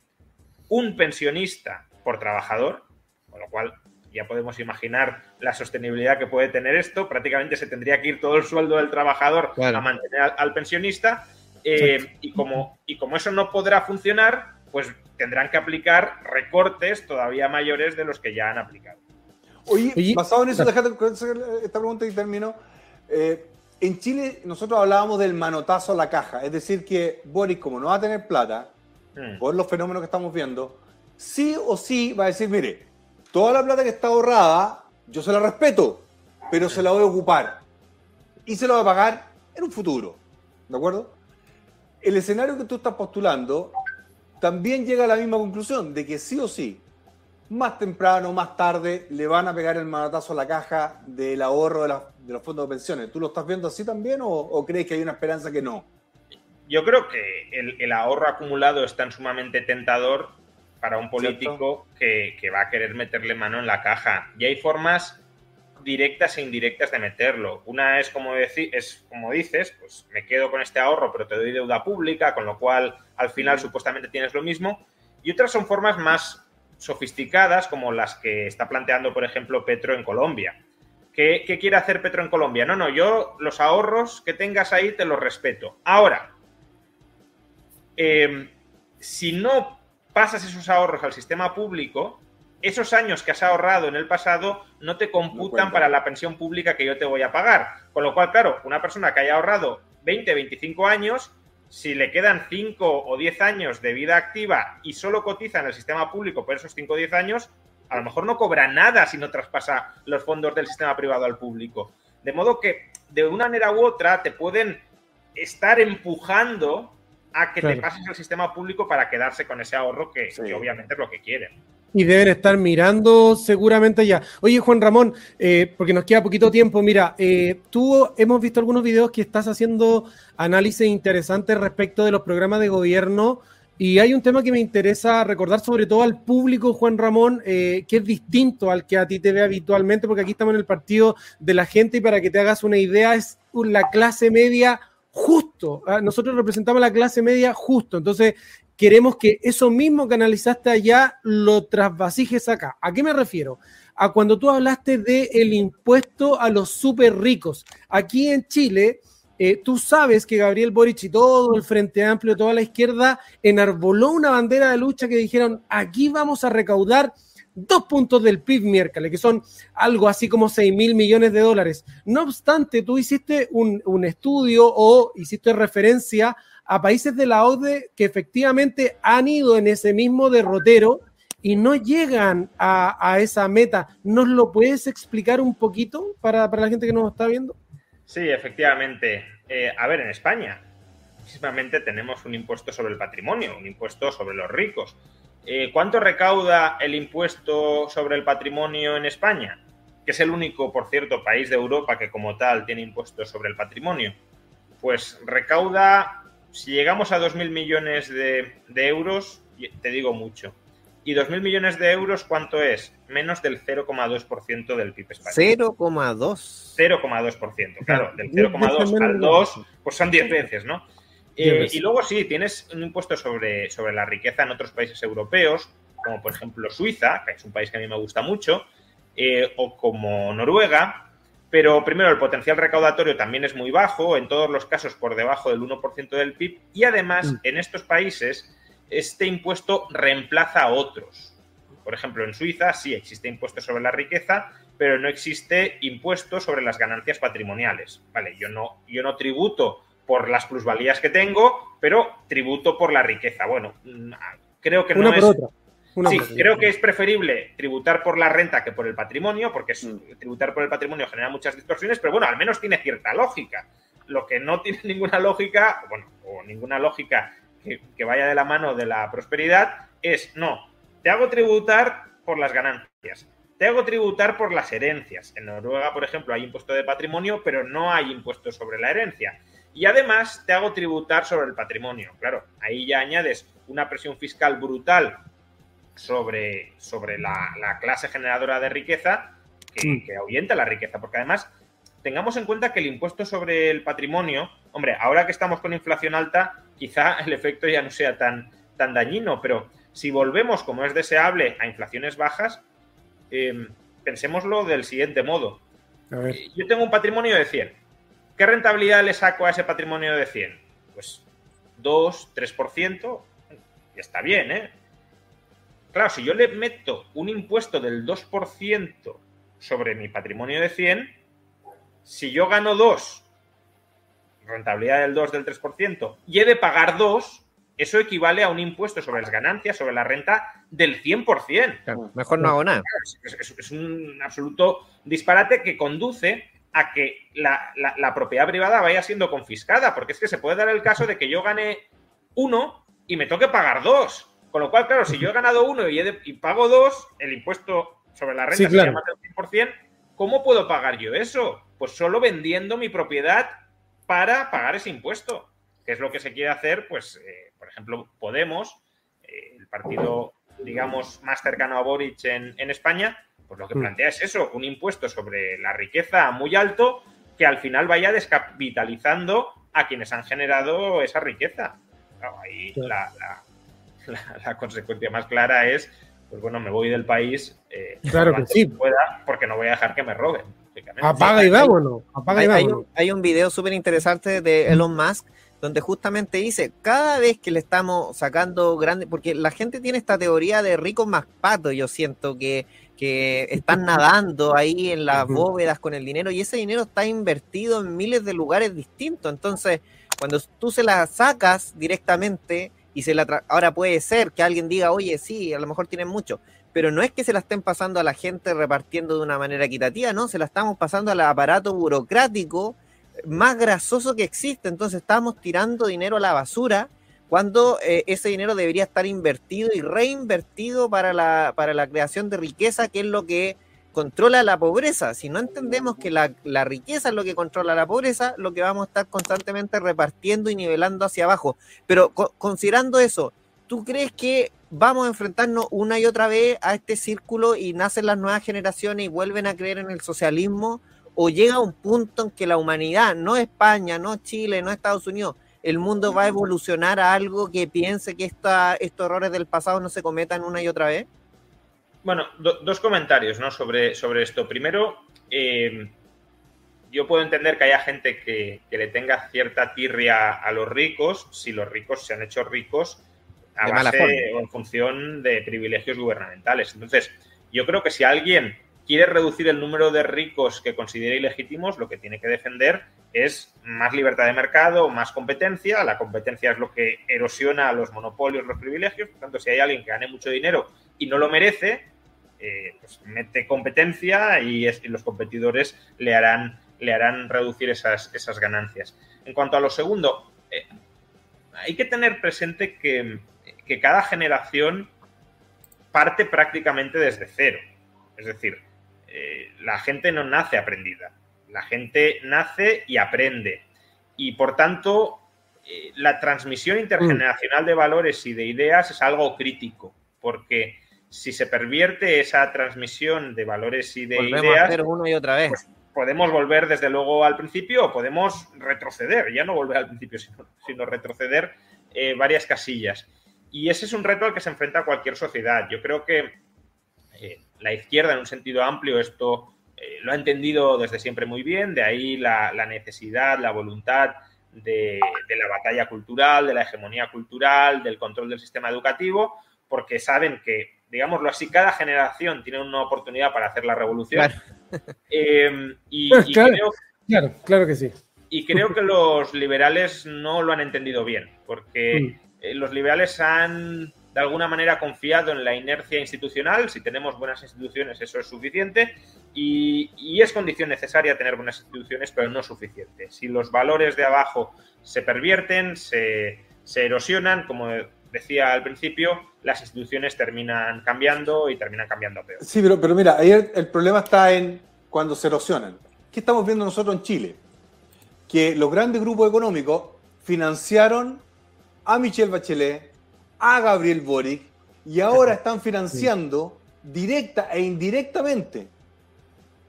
un pensionista por trabajador, con lo cual ya podemos imaginar la sostenibilidad que puede tener esto. Prácticamente se tendría que ir todo el sueldo del trabajador Claro. a mantener al, al pensionista. Eh, y, como, y como eso no podrá funcionar, pues tendrán que aplicar recortes todavía mayores de los que ya han aplicado. Oye, Oye, basado en eso, déjate esta pregunta y termino. Eh, en Chile nosotros hablábamos del manotazo a la caja, es decir, que Boris, como no va a tener plata, Mm. por los fenómenos que estamos viendo, sí o sí va a decir, mire, toda la plata que está ahorrada, yo se la respeto, pero se la voy a ocupar. Y se la voy a pagar en un futuro. ¿De acuerdo? El escenario que tú estás postulando también llega a la misma conclusión, de que sí o sí, más temprano, más tarde, le van a pegar el manotazo a la caja del ahorro de, la- de los fondos de pensiones. ¿Tú lo estás viendo así también o, o crees que hay una esperanza que no? Yo creo que el, el ahorro acumulado es tan sumamente tentador para un político que, que va a querer meterle mano en la caja. Y hay formas directas e indirectas de meterlo. Una es como, deci- es como dices, pues me quedo con este ahorro, pero te doy deuda pública, con lo cual al final supuestamente tienes lo mismo. Y otras son formas más sofisticadas, como las que está planteando, por ejemplo, Petro en Colombia. ¿Qué, qué quiere hacer Petro en Colombia? No, no, yo los ahorros que tengas ahí te los respeto. Ahora, eh, si no pasas esos ahorros al sistema público, esos años que has ahorrado en el pasado no te computan para la pensión pública que yo te voy a pagar. Con lo cual, claro, una persona que haya ahorrado 20, 25 años, si le quedan 5 o 10 años de vida activa y solo cotiza en el sistema público por esos 5 o 10 años, a lo mejor no cobra nada si no traspasa los fondos del sistema privado al público. De modo que, de una manera u otra, te pueden estar empujando a que te pases al sistema público para quedarse con ese ahorro que, Sí. que obviamente es lo que quieren. Y deben estar mirando seguramente ya. Oye, Juan Ramón, eh, porque nos queda poquito tiempo, mira, eh, tú hemos visto algunos videos que estás haciendo análisis interesantes respecto de los programas de gobierno Y hay un tema que me interesa recordar sobre todo al público, Juan Ramón, eh, que es distinto al que a ti te ve habitualmente, porque aquí estamos en el partido de la gente y para que te hagas una idea es la clase media justo. ¿ah? Nosotros representamos la clase media justo. Entonces, queremos que eso mismo que analizaste allá lo trasvasijes acá. ¿A qué me refiero? A cuando tú hablaste del el impuesto a los súper ricos. Aquí en Chile eh, tú sabes que Gabriel Boric y todo el Frente Amplio, toda la izquierda, enarboló una bandera de lucha que dijeron, aquí vamos a recaudar dos puntos del PIB miércoles, que son algo así como 6 mil millones de dólares. No obstante, tú hiciste un, estudio o hiciste referencia a países de la OCDE que efectivamente han ido en ese mismo derrotero y no llegan a, esa meta. ¿Nos lo puedes explicar un poquito para, para la gente que nos está viendo? Sí, efectivamente. Eh, a ver, en España, precisamente tenemos un impuesto sobre el patrimonio, un impuesto sobre los ricos. Eh, ¿Cuánto recauda el impuesto sobre el patrimonio en España? Que es el único, por cierto, país de Europa que como tal tiene impuestos sobre el patrimonio. Pues recauda, si llegamos a 2.000 millones de euros, te digo mucho, ¿Y 2.000 millones de euros cuánto es? Menos del 0,2% del PIB español. 0,2. 0,2%, claro. Del 0,2 al 2, pues son 10 veces, ¿no? Eh, y luego sí, tienes un impuesto sobre, sobre la riqueza en otros países europeos, como por ejemplo Suiza, que es un país que a mí me gusta mucho, eh, o como Noruega, pero primero el potencial recaudatorio también es muy bajo, en todos los casos por debajo del 1% del PIB, y además mm. en estos países este impuesto reemplaza a otros. Por ejemplo, en Suiza sí existe impuesto sobre la riqueza, pero no existe impuesto sobre las ganancias patrimoniales. Vale, yo no, yo no tributo por las plusvalías que tengo, pero tributo por la riqueza. Bueno, mm, creo que no es. Sí, creo que es preferible tributar por la renta que por el patrimonio, porque mm. tributar por el patrimonio genera muchas distorsiones, pero bueno, al menos tiene cierta lógica. Lo que no tiene ninguna lógica, bueno, o ninguna lógica que, vaya de la mano de la prosperidad es, no, te hago tributar por las ganancias, te hago tributar por las herencias. En Noruega, por ejemplo, hay impuesto de patrimonio, pero no hay impuesto sobre la herencia. Y además te hago tributar sobre el patrimonio. Claro, ahí ya añades una presión fiscal brutal sobre, sobre la, clase generadora de riqueza que, mm. que, ahuyenta la riqueza, porque además tengamos en cuenta que el impuesto sobre el patrimonio, hombre, ahora que estamos con inflación alta, quizá el efecto ya no sea tan, tan dañino, pero si volvemos, como es deseable, a inflaciones bajas, eh, pensémoslo del siguiente modo. Yo tengo un patrimonio de 100. ¿Qué rentabilidad le saco a ese patrimonio de 100? Pues 2, 3%, y está bien, ¿eh? Claro, si yo le meto un impuesto del 2% sobre mi patrimonio de 100, si yo gano 2 rentabilidad del 2 del 3% y he de pagar 2, eso equivale a un impuesto sobre las ganancias, sobre la renta del 100%. mejor no hago nada. Es, un absoluto disparate que conduce a que la, propiedad privada vaya siendo confiscada, porque es que se puede dar el caso de que yo gane 1 y me toque pagar 2. Con lo cual, claro, si yo he ganado 1 y, pago 2, el impuesto sobre la renta se llama del 100%, ¿cómo puedo pagar yo eso? Pues solo vendiendo mi propiedad para pagar ese impuesto, que es lo que se quiere hacer, pues, eh, por ejemplo, Podemos, eh, el partido, digamos, más cercano a Boric en, España, pues lo que mm. plantea es eso, un impuesto sobre la riqueza muy alto que al final vaya descapitalizando a quienes han generado esa riqueza. ahí la, consecuencia más clara es, pues bueno, me voy del país eh, claro que sí. pueda, porque no voy a dejar que me roben. Apaga y vámonos. Apaga hay, y Hay, un, video súper interesante de Elon Musk donde justamente dice, cada vez que le estamos sacando grande, porque la gente tiene esta teoría de ricos más patos, yo siento que, que están nadando ahí en las bóvedas con el dinero y ese dinero está invertido en miles de lugares distintos. Entonces, cuando tú se la sacas directamente y se la... Ahora puede ser que alguien diga, oye, sí, a lo mejor tienen mucho, pero no es que se la estén pasando a la gente repartiendo de una manera equitativa, no, se la estamos pasando al aparato burocrático más grasoso que existe. Entonces estamos tirando dinero a la basura cuando eh, ese dinero debería estar invertido y reinvertido para la, para la creación de riqueza, que es lo que controla la pobreza. Si no entendemos que la, riqueza es lo que controla la pobreza, lo que vamos a estar constantemente repartiendo y nivelando hacia abajo. Pero considerando eso, ¿tú crees que vamos a enfrentarnos una y otra vez a este círculo y nacen las nuevas generaciones y vuelven a creer en el socialismo? ¿O llega un punto en que la humanidad, no España, no Chile, no Estados Unidos, el mundo va a evolucionar a algo que piense que esta, estos errores del pasado no se cometan una y otra vez? Bueno, dos comentarios ¿no? sobre, sobre esto. Primero, eh, yo puedo entender que haya gente que, le tenga cierta tirria a los ricos si los ricos se han hecho ricos a base o en función de privilegios gubernamentales. Entonces, yo creo que si alguien quiere reducir el número de ricos que considere ilegítimos, lo que tiene que defender es más libertad de mercado, más competencia. La competencia es lo que erosiona los monopolios, los privilegios. Por tanto, si hay alguien que gane mucho dinero y no lo merece, eh, pues mete competencia y, los competidores le harán, le harán reducir esas, esas ganancias. En cuanto a lo segundo, eh, hay que tener presente que, cada generación parte prácticamente desde cero. Es decir, eh, la gente no nace aprendida, la gente nace y aprende. Y por tanto, la transmisión intergeneracional de valores y de ideas es algo crítico, porque si se pervierte esa transmisión de valores y de ideas, uno y otra vez. Pues podemos volver desde luego al principio o podemos retroceder, ya no volver al principio, sino, retroceder eh, varias casillas. Y ese es un reto al que se enfrenta cualquier sociedad. Yo creo que eh, la izquierda, en un sentido amplio, esto eh, lo ha entendido desde siempre muy bien, de ahí la, necesidad, la voluntad de, de, la batalla cultural, de la hegemonía cultural, del control del sistema educativo, porque saben que digámoslo así, cada generación tiene una oportunidad para hacer la revolución. Eh, y, claro, creo, claro, que sí. Y creo que los liberales no lo han entendido bien, porque mm. eh, los liberales han de alguna manera confiado en la inercia institucional. Si tenemos buenas instituciones, eso es suficiente. Y, y, es condición necesaria tener buenas instituciones, pero no suficiente. Si los valores de abajo se pervierten, se, se erosionan, como decía al principio, las instituciones terminan cambiando y terminan cambiando peor. Sí, pero, pero mira, ahí el, problema está en cuando se erosionan. ¿Qué estamos viendo nosotros en Chile? Que los grandes grupos económicos financiaron a Michelle Bachelet, a Gabriel Boric, y ahora están financiando directa e indirectamente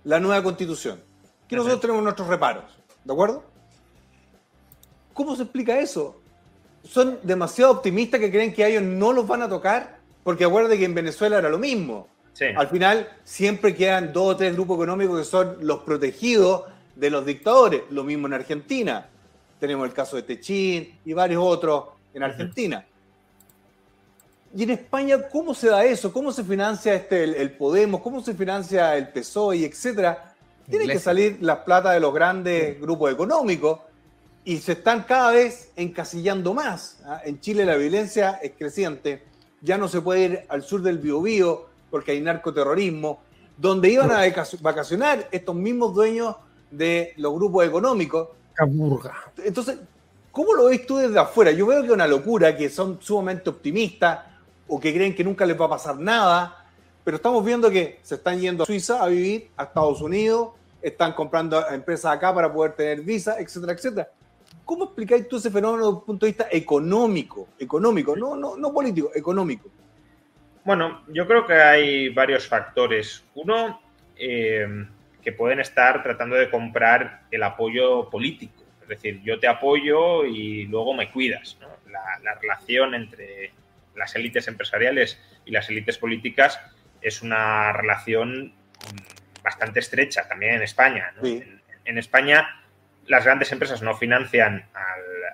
la nueva constitución. Que nosotros tenemos nuestros reparos, ¿de acuerdo? ¿Cómo se explica eso? Son demasiado optimistas que creen que a ellos no los van a tocar, porque acuérdate que en Venezuela era lo mismo. Al final siempre quedan dos o tres grupos económicos que son los protegidos de los dictadores. Lo mismo en Argentina. Tenemos el caso de Techín y varios otros en Argentina. Y en España, ¿cómo se da eso? ¿Cómo se financia este, el, Podemos? ¿Cómo se financia el PSOE, etcétera? Tienen que salir las plata de los grandes grupos económicos y se están cada vez encasillando más. ¿ah? En Chile la violencia es creciente, ya no se puede ir al sur del Biobío porque hay narcoterrorismo, donde iban a vacacionar estos mismos dueños de los grupos económicos. Caburga. Entonces, ¿cómo lo ves tú desde afuera? Yo veo que es una locura, que son sumamente optimistas o que creen que nunca les va a pasar nada, pero estamos viendo que se están yendo a Suiza a vivir, a Estados Unidos, están comprando empresas acá para poder tener visa, etcétera, etcétera. ¿Cómo explicáis tú ese fenómeno desde un punto de vista económico? Económico, no, no, no político, económico. Bueno, yo creo que hay varios factores. Uno, eh, que pueden estar tratando de comprar el apoyo político. Es decir, yo te apoyo y luego me cuidas. La, relación entre las élites empresariales y las élites políticas es una relación bastante estrecha también en España. en, España las grandes empresas no financian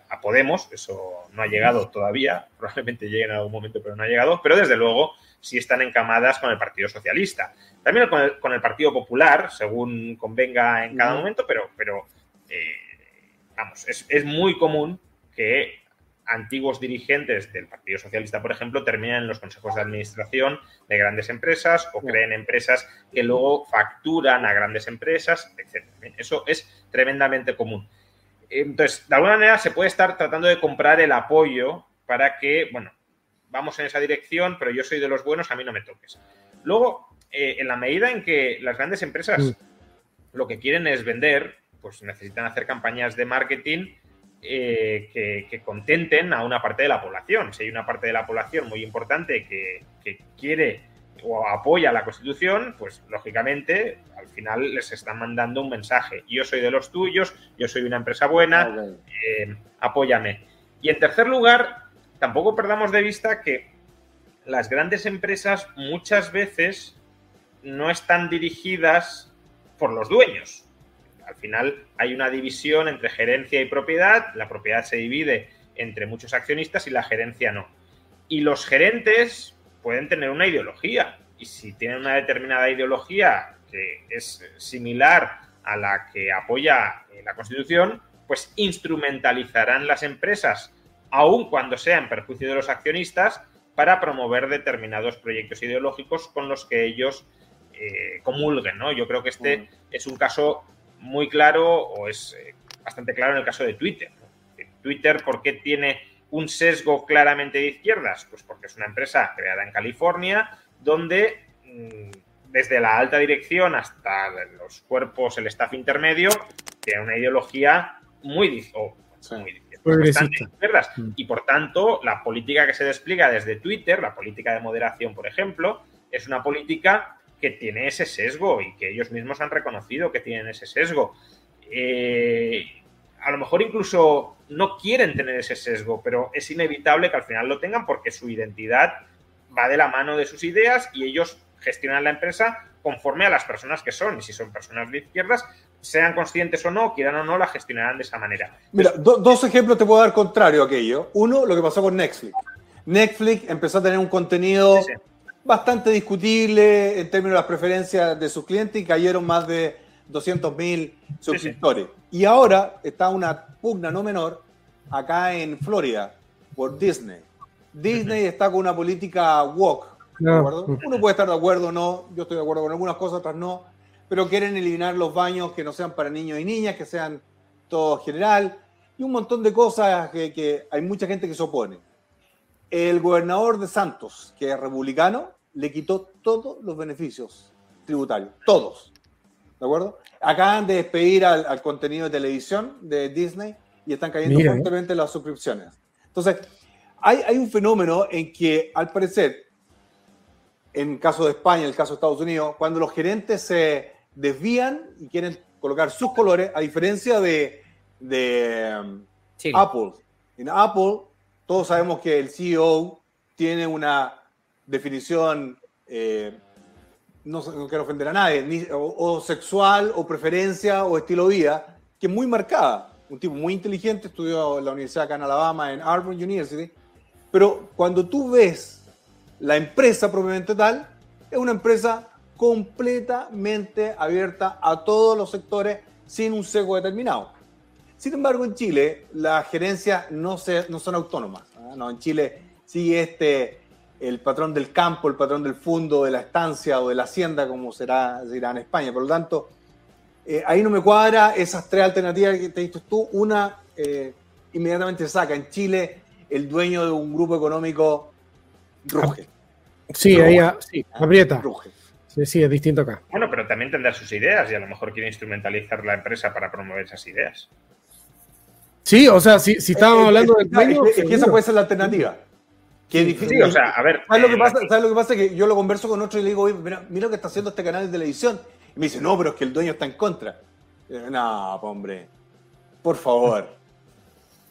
a Podemos, eso no ha llegado todavía, probablemente llegue en algún momento, pero no ha llegado, pero desde luego sí están encamadas con el Partido Socialista. También con el, Partido Popular, según convenga en cada momento, pero, pero eh, vamos, es, es muy común que antiguos dirigentes del Partido Socialista, por ejemplo, terminan en los consejos de administración de grandes empresas o creen empresas que luego facturan a grandes empresas, etc. Eso es tremendamente común. Entonces, de alguna manera se puede estar tratando de comprar el apoyo para que, bueno, vamos en esa dirección, pero yo soy de los buenos, a mí no me toques. Luego, eh, en la medida en que las grandes empresas lo que quieren es vender, pues necesitan hacer campañas de marketing eh, que, contenten a una parte de la población. Si hay una parte de la población muy importante que, quiere o apoya la Constitución, pues lógicamente al final les están mandando un mensaje. Yo soy de los tuyos, yo soy una empresa buena, eh, apóyame. Y en tercer lugar, tampoco perdamos de vista que las grandes empresas muchas veces no están dirigidas por los dueños. Al final hay una división entre gerencia y propiedad, la propiedad se divide entre muchos accionistas y la gerencia no. Y los gerentes pueden tener una ideología y si tienen una determinada ideología que es similar a la que apoya la Constitución, pues instrumentalizarán las empresas, aun cuando sea en perjuicio de los accionistas, para promover determinados proyectos ideológicos con los que ellos eh, comulguen. ¿no? Yo creo que este mm. es un caso muy claro o es eh, bastante claro en el caso de Twitter. Twitter, ¿por qué tiene un sesgo claramente de izquierdas? Pues porque es una empresa creada en California donde mm, desde la alta dirección hasta los cuerpos, el staff intermedio, tiene una ideología muy, oh, muy izquierdas. Mm. Y por tanto, la política que se despliega desde Twitter, la política de moderación, por ejemplo, es una política que tiene ese sesgo y que ellos mismos han reconocido que tienen ese sesgo. Eh, a lo mejor incluso no quieren tener ese sesgo, pero es inevitable que al final lo tengan porque su identidad va de la mano de sus ideas y ellos gestionan la empresa conforme a las personas que son. Y si son personas de izquierdas, sean conscientes o no, quieran o no, la gestionarán de esa manera. Mira, dos ejemplos te puedo dar contrario a aquello. Uno, lo que pasó con Netflix. Netflix empezó a tener un contenido bastante discutible en términos de las preferencias de sus clientes y cayeron más de 200 mil suscriptores. Y ahora está una pugna no menor acá en Florida por Disney. Disney está con una política woke. Uno puede estar de acuerdo o no, yo estoy de acuerdo con algunas cosas, otras no, pero quieren eliminar los baños que no sean para niños y niñas, que sean todo general, y un montón de cosas que, que hay mucha gente que se opone. El gobernador de Santos, que es republicano, le quitó todos los beneficios tributarios, todos. ¿De acuerdo? Acaban de despedir al, contenido de televisión de Disney y están cayendo ¿eh? fuertemente las suscripciones. Entonces, hay, hay, un fenómeno en que, al parecer, en el caso de España, en el caso de Estados Unidos, cuando los gerentes se desvían y quieren colocar sus colores, a diferencia de, de um, Apple. En Apple, todos sabemos que el CEO tiene una definición, eh, no, quiero ofender a nadie, o, sexual, o preferencia, o estilo de vida, que es muy marcada. Un tipo muy inteligente, estudió en la Universidad acá en Alabama, en Auburn University, pero cuando tú ves la empresa propiamente tal, es una empresa completamente abierta a todos los sectores sin un sesgo determinado. Sin embargo, en Chile las gerencias no, se, no son autónomas. No, en Chile sigue este el patrón del campo, el patrón del fondo, de la estancia o de la hacienda, como será, será en España. Por lo tanto, eh, ahí no me cuadra esas tres alternativas que te diste tú. Una eh, inmediatamente saca. En Chile, el dueño de un grupo económico ruge. Sí, ahí sí, aprieta. Ruge. Sí, sí, es distinto acá. Bueno, pero también tendrá sus ideas y a lo mejor quiere instrumentalizar la empresa para promover esas ideas. Sí, o sea, si, si estábamos eh, hablando del dueño. Es, que esa puede ser la alternativa. Qué difícil. o sea, a ver. ¿Sabes, lo que eh, pasa? ¿Sabes lo que pasa? Que yo lo converso con otro y le digo, mira, mira lo que está haciendo este canal de televisión. Y me dice, no, pero es que el dueño está en contra. no, hombre. Por favor.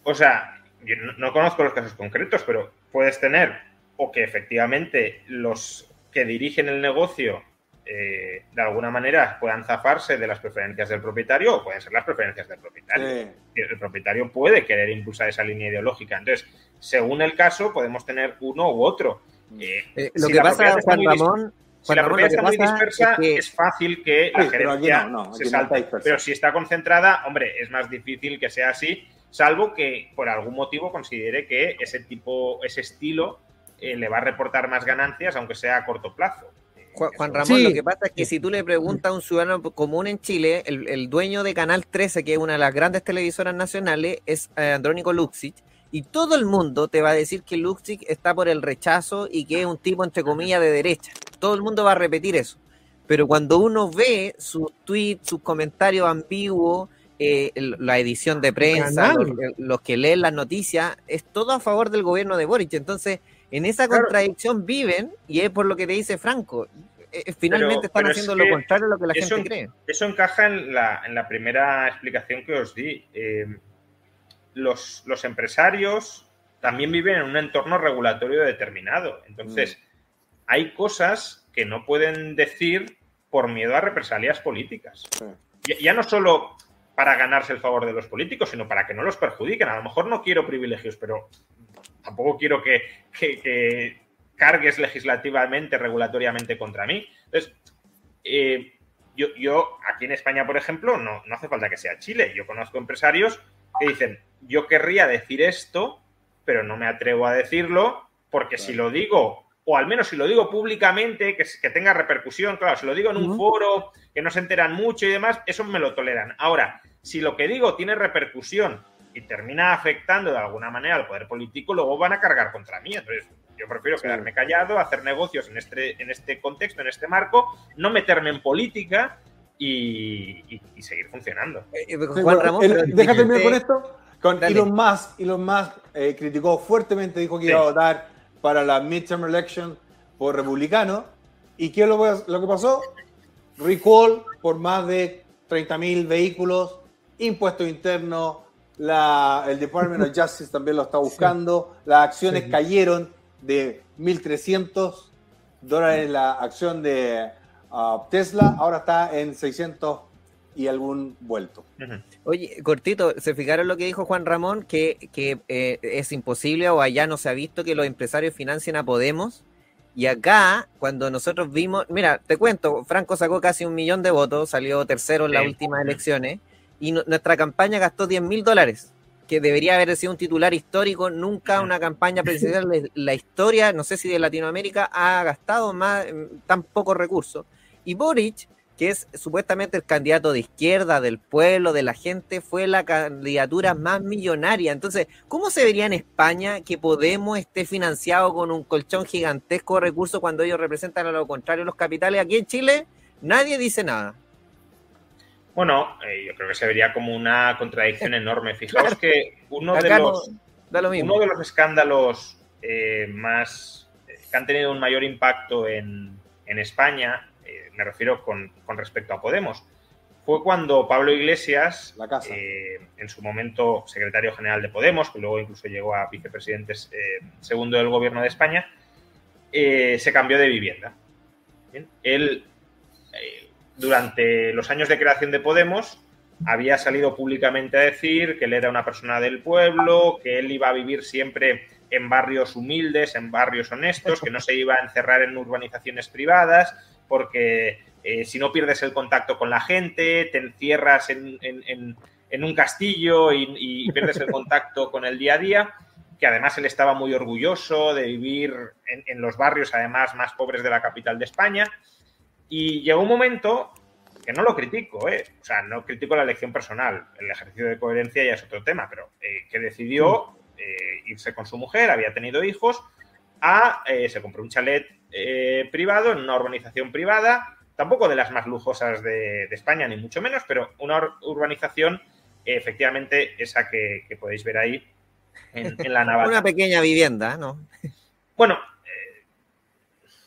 O sea, yo no, conozco los casos concretos, pero puedes tener o que efectivamente los que dirigen el negocio eh, de alguna manera puedan zafarse de las preferencias del propietario o pueden ser las preferencias del propietario. El propietario puede querer impulsar esa línea ideológica. Entonces, según el caso, podemos tener uno u otro. Eh, eh, lo que pasa, Juan Ramón, si la propiedad está muy dispersa, es, fácil que la gerencia se salte. Pero si está concentrada, hombre, es más difícil que sea así, salvo que por algún motivo considere que ese tipo, ese estilo le va a reportar más ganancias, aunque sea a corto plazo. Juan, Ramón, lo que pasa es que si tú le preguntas a un ciudadano común en Chile, el, dueño de Canal 13, que es una de las grandes televisoras nacionales, es eh, Andrónico Luxich, y todo el mundo te va a decir que Luxich está por el rechazo y que es un tipo, entre comillas, de derecha. Todo el mundo va a repetir eso. Pero cuando uno ve sus tweets, sus comentarios ambiguos, eh, la edición de prensa, los, que leen las noticias, es todo a favor del gobierno de Boric. Entonces, en esa contradicción viven y es por lo que te dice Franco. Eh, finalmente están haciendo lo contrario a lo que la gente cree. Eso encaja en la, en la primera explicación que os di. los, los empresarios también viven en un entorno regulatorio determinado. Entonces, mm. hay cosas que no pueden decir por miedo a represalias políticas. Ya, no solo para ganarse el favor de los políticos, sino para que no los perjudiquen. A lo mejor no quiero privilegios, pero tampoco quiero que, cargues legislativamente, regulatoriamente contra mí. Entonces, eh, yo, yo, aquí en España, por ejemplo, no, no hace falta que sea Chile. Yo conozco empresarios que dicen, yo querría decir esto, pero no me atrevo a decirlo porque si lo digo, o al menos si lo digo públicamente, que, que tenga repercusión, claro, si lo digo en un foro, que no se enteran mucho y demás, eso me lo toleran. Ahora, si lo que digo tiene repercusión y termina afectando de alguna manera al poder político, luego van a cargar contra mí. Entonces, yo prefiero quedarme callado, hacer negocios en este, en este contexto, en este marco, no meterme en política y, seguir funcionando. Eh, eh, Juan Ramón, déjate terminar con esto. Con Elon Musk, Elon Musk eh, criticó fuertemente, dijo que iba a votar para la midterm election por republicano. ¿Y qué es lo, que pasó? Recall por más de 30.000 vehículos, impuestos internos, la, el Department of Justice también lo está buscando, las acciones cayeron de 1.300 dólares la acción de uh, Tesla, ahora está en 600 y algún vuelto. Oye, cortito, ¿se fijaron lo que dijo Juan Ramón? Que, eh, es imposible o allá no se ha visto que los empresarios financien a Podemos. Y acá, cuando nosotros vimos, mira, te cuento, Franco sacó casi un millón de votos, salió tercero en las últimas elecciones, y nuestra campaña gastó 10 mil dólares, que debería haber sido un titular histórico. Nunca una campaña presidencial de la historia, no sé si de Latinoamérica, ha gastado más, tan pocos recursos. Y Boric que es supuestamente el candidato de izquierda, del pueblo, de la gente, fue la candidatura más millonaria. Entonces, ¿cómo se vería en España que Podemos esté financiado con un colchón gigantesco de recursos cuando ellos representan a lo contrario los capitales? Aquí en Chile nadie dice nada. Bueno, eh, yo creo que se vería como una contradicción enorme. Fijaos que uno de, los, uno de los escándalos eh, más eh, que han tenido un mayor impacto en, en España me refiero con, respecto a Podemos, fue cuando Pablo Iglesias, en su momento secretario general de Podemos, que luego incluso llegó a vicepresidente segundo del gobierno de España, se cambió de vivienda. Él, durante los años de creación de Podemos, había salido públicamente a decir que él era una persona del pueblo, que él iba a vivir siempre en barrios humildes, en barrios honestos, que no se iba a encerrar en urbanizaciones privadas, porque eh, si no pierdes el contacto con la gente, te encierras en, un castillo y, pierdes el contacto con el día a día, que además él estaba muy orgulloso de vivir en, los barrios además más pobres de la capital de España. Y llegó un momento que no lo critico, ¿eh? o sea, no critico la elección personal, el ejercicio de coherencia ya es otro tema, pero eh, que decidió irse con su mujer, había tenido hijos, a, se compró un chalet eh, privado, en una urbanización privada, tampoco de las más lujosas de, España, ni mucho menos, pero una urbanización, efectivamente, esa que, podéis ver ahí en, la naval. Una pequeña vivienda, ¿no? Bueno, eh,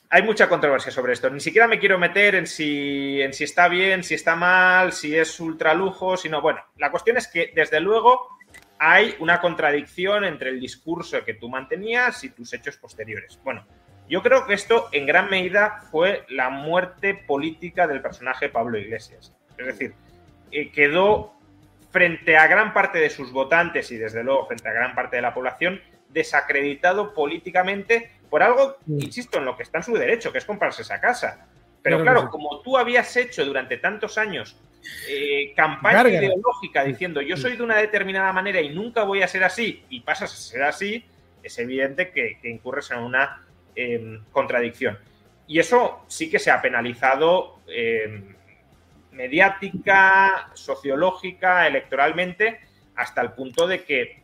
hay mucha controversia sobre esto. Ni siquiera me quiero meter en si, en si está bien, si está mal, si es ultra lujo, sino bueno, la cuestión es que desde luego hay una contradicción entre el discurso que tú mantenías y tus hechos posteriores. Bueno, yo creo que esto en gran medida fue la muerte política del personaje Pablo Iglesias. Es decir, eh, quedó frente a gran parte de sus votantes y desde luego frente a gran parte de la población desacreditado políticamente por algo, insisto, en lo que está en su derecho, que es comprarse esa casa. Pero claro, como tú habías hecho durante tantos años eh, campaña ideológica diciendo yo soy de una determinada manera y nunca voy a ser así y pasas a ser así, es evidente que incurres en una Em, contradicción. Y eso sí que se ha penalizado em, mediática, sociológica, electoralmente, hasta el punto de que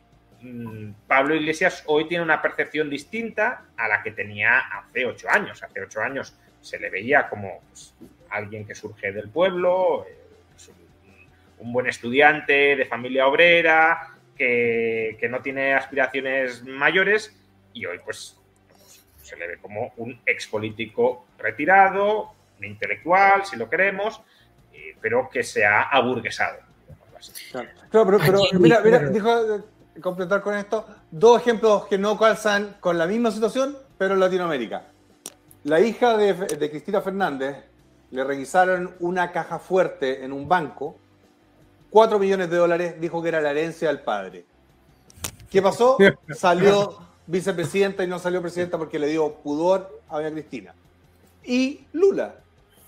Pablo Iglesias hoy tiene una percepción distinta a la que tenía hace ocho años. Hace ocho años se le veía como pues, alguien que surge del pueblo, pues, un buen estudiante de familia obrera, que, que no tiene aspiraciones mayores y hoy pues se le ve como un ex político retirado, un intelectual, si lo queremos, eh, pero que se ha aburguesado. Claro, pero, pero mira, mira, dijo completar con esto dos ejemplos que no calzan con la misma situación, pero en Latinoamérica. La hija de, de Cristina Fernández le revisaron una caja fuerte en un banco, 4 millones de dólares, dijo que era la herencia del padre. ¿Qué pasó? Salió vicepresidenta y no salió presidenta porque le dio pudor a doña Cristina. Y Lula.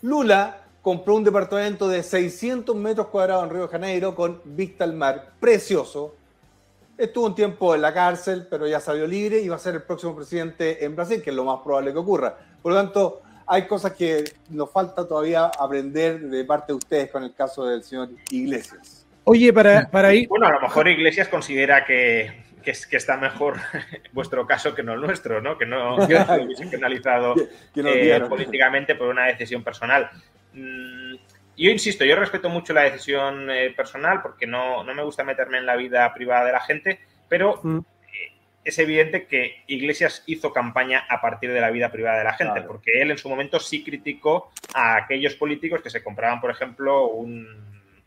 Lula compró un departamento de 600 metros cuadrados en Río de Janeiro con vista al mar, precioso. Estuvo un tiempo en la cárcel, pero ya salió libre y va a ser el próximo presidente en Brasil, que es lo más probable que ocurra. Por lo tanto, hay cosas que nos falta todavía aprender de parte de ustedes con el caso del señor Iglesias. Oye, para, para ir... Bueno, a lo mejor Iglesias considera que, que, que, está mejor vuestro caso que no el nuestro, ¿no? Que no que lo hubiese penalizado eh, políticamente por una decisión personal. Mm, yo insisto, yo respeto mucho la decisión eh, personal porque no, no, me gusta meterme en la vida privada de la gente, pero mm. eh, es evidente que Iglesias hizo campaña a partir de la vida privada de la gente, claro. porque él en su momento sí criticó a aquellos políticos que se compraban, por ejemplo, un,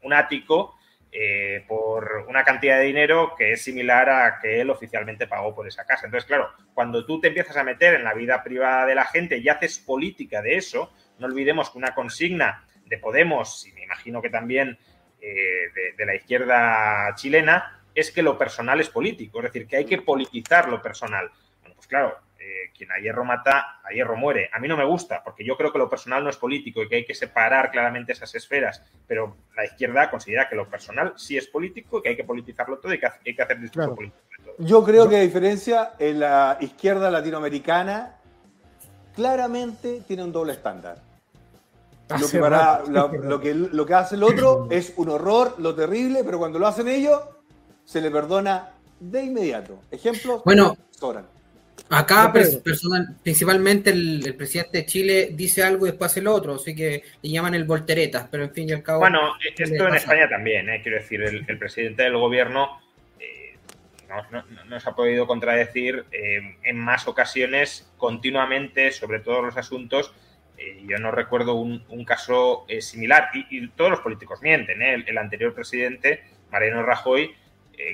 un ático eh, por una cantidad de dinero que es similar a que él oficialmente pagó por esa casa. Entonces, claro, cuando tú te empiezas a meter en la vida privada de la gente y haces política de eso, no olvidemos que una consigna de Podemos, y me imagino que también eh, de, de la izquierda chilena, es que lo personal es político, es decir, que hay que politizar lo personal. Bueno, pues claro, eh, quien a hierro mata, a hierro muere. A mí no me gusta, porque yo creo que lo personal no es político y que hay que separar claramente esas esferas, pero la izquierda considera que lo personal sí es político y que hay que politizarlo todo y que hay que hacer discurso claro. político. De todo. Yo creo que a diferencia, en la izquierda latinoamericana claramente tiene un doble estándar. Lo que, para, lo, lo, que, lo que hace el otro es un horror, lo terrible, pero cuando lo hacen ellos, se le perdona de inmediato. Ejemplos, bueno, sobran. Acá personal, principalmente el, el, presidente de Chile dice algo y después hace lo otro, así que le llaman el volteretas, pero en fin y al cabo... Bueno, esto en España también, ¿eh? quiero decir, el, el, presidente del gobierno eh, nos, no, nos, ha podido contradecir eh, en más ocasiones continuamente sobre todos los asuntos. Eh, yo no recuerdo un, un caso eh, similar y, y, todos los políticos mienten. ¿eh? El, el, anterior presidente, Mariano Rajoy,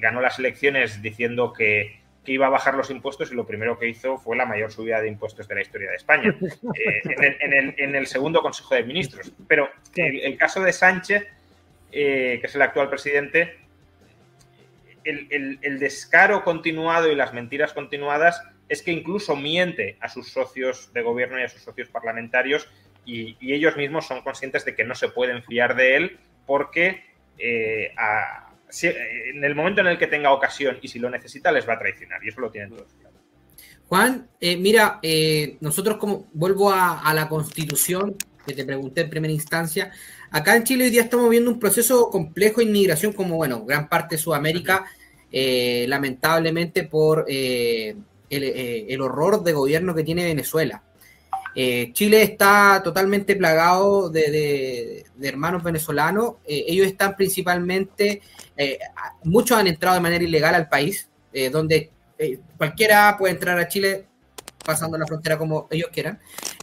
ganó las elecciones diciendo que que iba a bajar los impuestos y lo primero que hizo fue la mayor subida de impuestos de la historia de España, en, el, en, el, en, el, segundo Consejo de Ministros. Pero el, el caso de Sánchez, que es el actual presidente, el, descaro continuado y las mentiras continuadas es que incluso miente a sus socios de gobierno y a sus socios parlamentarios y, y ellos mismos son conscientes de que no se pueden fiar de él porque eh, a, si, en el momento en el que tenga ocasión y si lo necesita, les va a traicionar. Y eso lo tienen todos claro. Juan, eh, mira, eh, nosotros como vuelvo a, a, la constitución que te pregunté en primera instancia, acá en Chile hoy día estamos viendo un proceso complejo de inmigración como, bueno, gran parte de Sudamérica, lamentablemente por el, eh, el, horror de gobierno que tiene Venezuela. Eh, Chile está totalmente plagado de, hermanos venezolanos. Eh, ellos están principalmente, muchos han entrado de manera ilegal al país, donde cualquiera puede entrar a Chile pasando la frontera como ellos quieran.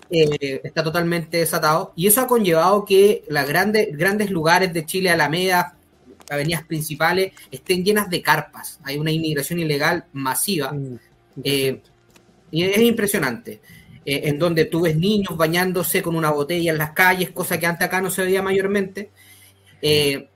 Está totalmente desatado. Y eso ha conllevado que las grandes, grandes lugares de Chile, Alameda, avenidas principales, estén llenas de carpas. Hay una inmigración ilegal masiva. Mm, y es impresionante eh, en donde tú ves niños bañándose con una botella en las calles, cosa que antes acá no se veía mayormente. Eh,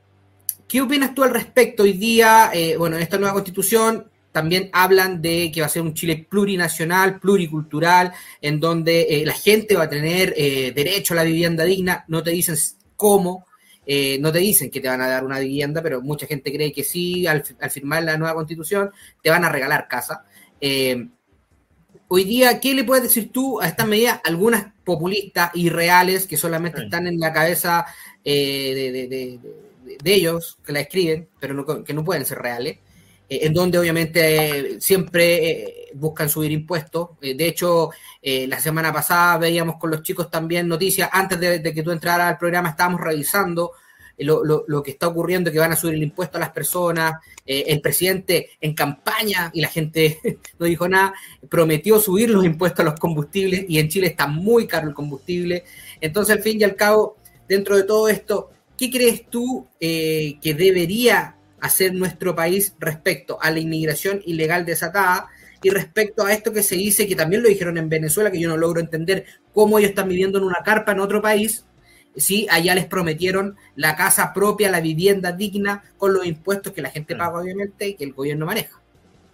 ¿Qué opinas tú al respecto hoy día? Eh, bueno, en esta nueva constitución también hablan de que va a ser un Chile plurinacional, pluricultural, en donde eh, la gente va a tener eh, derecho a la vivienda digna. No te dicen cómo, eh, no te dicen que te van a dar una vivienda, pero mucha gente cree que sí, al, al firmar la nueva constitución, te van a regalar casa. Eh, hoy día, ¿qué le puedes decir tú a estas medidas? Algunas populistas y reales que solamente sí. están en la cabeza eh, de, de, de, de, ellos, que la escriben, pero no, que no pueden ser reales, eh, en donde obviamente siempre eh, buscan subir impuestos. Eh, de hecho, la semana pasada veíamos con los chicos también noticias, antes de, que tú entraras al programa estábamos revisando lo, que está ocurriendo, que van a subir el impuesto a las personas, eh, el presidente en campaña, y la gente no dijo nada, prometió subir los impuestos a los combustibles, y en Chile está muy caro el combustible. Entonces, al fin y al cabo, dentro de todo esto, ¿qué crees tú eh, que debería hacer nuestro país respecto a la inmigración ilegal desatada? Y respecto a esto que se dice, que también lo dijeron en Venezuela, que yo no logro entender cómo ellos están viviendo en una carpa en otro país, sí, allá les prometieron la casa propia, la vivienda digna, con los impuestos que la gente mm. paga, obviamente, y que el gobierno maneja.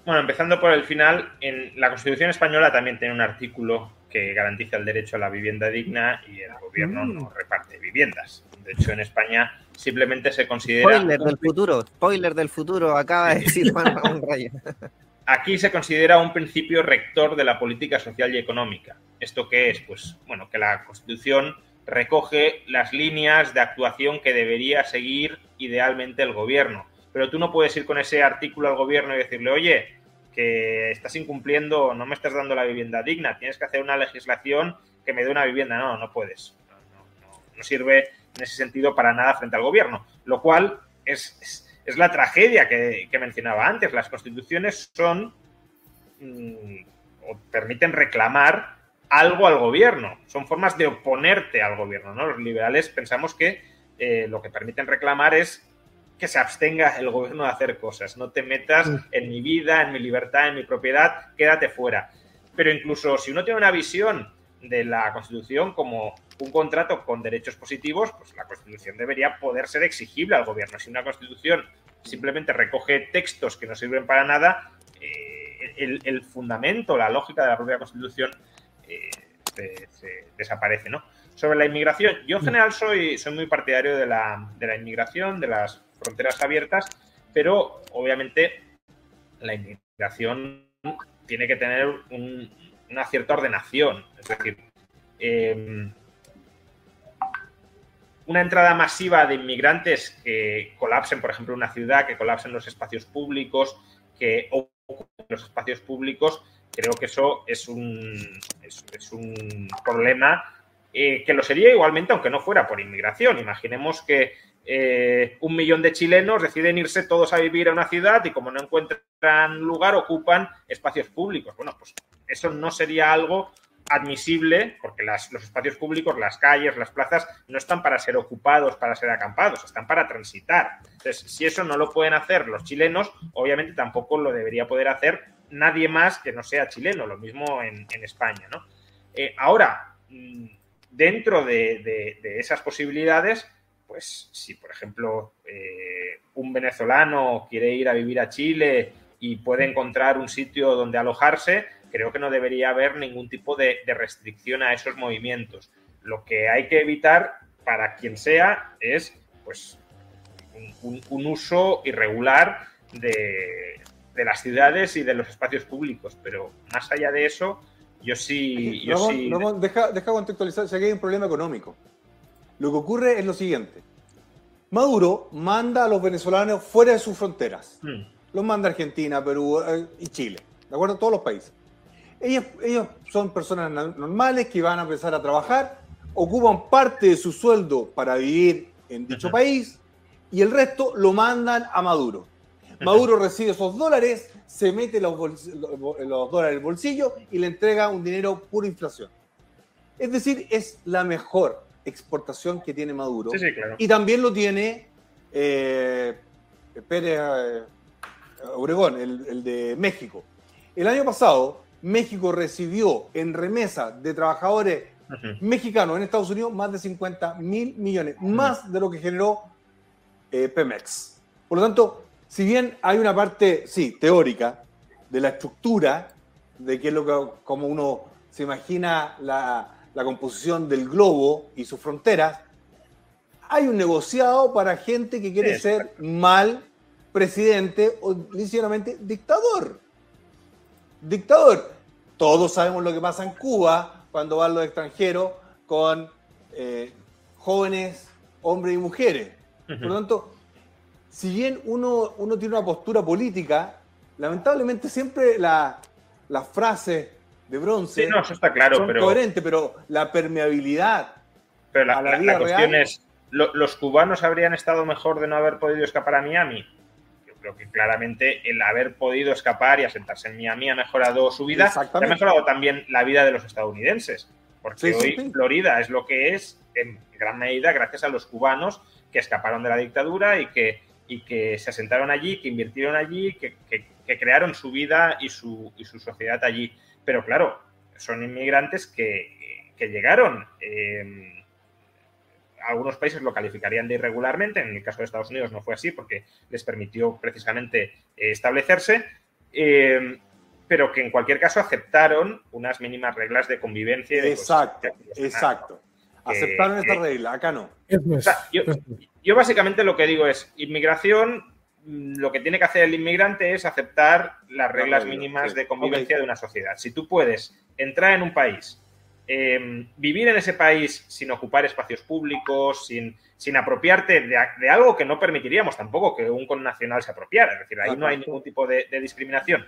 Bueno, empezando por el final, en la Constitución española también tiene un artículo que garantiza el derecho a la vivienda digna y el gobierno mm. no reparte viviendas. De hecho, en España simplemente se considera... Spoiler del futuro, spoiler del futuro, acaba de decir Juan Ramón Rayo. Aquí se considera un principio rector de la política social y económica. ¿Esto qué es? Pues, bueno, que la Constitución recoge las líneas de actuación que debería seguir idealmente el gobierno. Pero tú no puedes ir con ese artículo al gobierno y decirle, oye, que estás incumpliendo, no me estás dando la vivienda digna, tienes que hacer una legislación que me dé una vivienda. No, no puedes. No, sirve en ese sentido para nada frente al gobierno. Lo cual es, es, la tragedia que, mencionaba antes. Las constituciones son mm, o permiten reclamar algo al gobierno. Son formas de oponerte al gobierno. ¿no? Los liberales pensamos que eh, lo que permiten reclamar es que se abstenga el gobierno de hacer cosas. No te metas en mi vida, en mi libertad, en mi propiedad, quédate fuera. Pero incluso si uno tiene una visión de la Constitución como un contrato con derechos positivos, pues la Constitución debería poder ser exigible al gobierno. Si una Constitución simplemente recoge textos que no sirven para nada, eh, el, fundamento, la lógica de la propia Constitución eh, se, desaparece, ¿no? Sobre la inmigración, yo en general soy, soy muy partidario de la, de la inmigración, de las fronteras abiertas, pero obviamente la inmigración tiene que tener una cierta ordenación. Es decir, em, una entrada masiva de inmigrantes que colapsen, por ejemplo, una ciudad, que colapsen los espacios públicos, que ocupen los espacios públicos, creo que eso es un, es, un problema eh, que lo sería igualmente aunque no fuera por inmigración. Imaginemos que eh, un millón de chilenos deciden irse todos a vivir a una ciudad y como no encuentran lugar ocupan espacios públicos. Bueno, pues eso no sería algo admisible porque los espacios públicos, las calles, las plazas, no están para ser ocupados, para ser acampados, están para transitar. Entonces, si eso no lo pueden hacer los chilenos, obviamente tampoco lo debería poder hacer nadie más que no sea chileno, lo mismo en, España. ¿no? Eh, ahora, mm, dentro de esas posibilidades, pues si por ejemplo eh, un venezolano quiere ir a vivir a Chile y puede encontrar un sitio donde alojarse, creo que no debería haber ningún tipo de, restricción a esos movimientos. Lo que hay que evitar para quien sea es pues un, uso irregular de, las ciudades y de los espacios públicos, pero más allá de eso, yo sí... Yo sí... deja, deja contextualizar, si hay un problema económico. Lo que ocurre es lo siguiente. Maduro manda a los venezolanos fuera de sus fronteras. Hmm. Los manda a Argentina, Perú eh, y Chile. ¿De acuerdo? Todos los países. Ellos, ellos son personas normales que van a empezar a trabajar, ocupan parte de su sueldo para vivir en dicho país y el resto lo mandan a Maduro. Maduro recibe esos dólares, se mete los, los dólares en el bolsillo y le entrega un dinero pura inflación. Es decir, es la mejor exportación que tiene Maduro. Y también lo tiene eh, Pérez eh, Obregón, el, de México. El año pasado, México recibió en remesa de trabajadores mexicanos en Estados Unidos más de 50 mil millones, más de lo que generó eh, Pemex. Por lo tanto, si bien hay una parte, sí, teórica, de la estructura, de qué es lo que, como uno se imagina la, la composición del globo y sus fronteras, hay un negociado para gente que quiere ser mal presidente o sinceramente dictador. Dictador. Todos sabemos lo que pasa en Cuba cuando van los extranjeros con eh, jóvenes, hombres y mujeres. Por lo tanto, si bien uno, uno tiene una postura política, lamentablemente siempre las frases de bronce. Sí, no, eso está claro, son pero. coherente, pero la permeabilidad. Pero la, a la, cuestión es ¿Los cubanos habrían estado mejor de no haber podido escapar a Miami? Yo creo que claramente el haber podido escapar y asentarse en Miami ha mejorado su vida ha mejorado también la vida de los estadounidenses. Porque hoy Florida es lo que es en gran medida gracias a los cubanos que escaparon de la dictadura y que, y que se asentaron allí, que invirtieron allí, que, crearon su vida y su, y su sociedad allí. Pero claro, son inmigrantes que, llegaron. Eh, algunos países lo calificarían de irregularmente, en el caso de Estados Unidos no fue así porque les permitió precisamente eh, establecerse, eh, pero que en cualquier caso aceptaron unas mínimas reglas de convivencia. exacto, exacto. Aceptaron esta regla, acá no. yo, básicamente lo que digo es, inmigración, mm, lo que tiene que hacer el inmigrante es aceptar las reglas mínimas de convivencia de una sociedad. Si tú puedes entrar en un país, em, vivir en ese país sin ocupar espacios públicos, sin, sin apropiarte de, algo que no permitiríamos tampoco que un connacional se apropiara. Es decir, ahí no hay ningún tipo de, discriminación.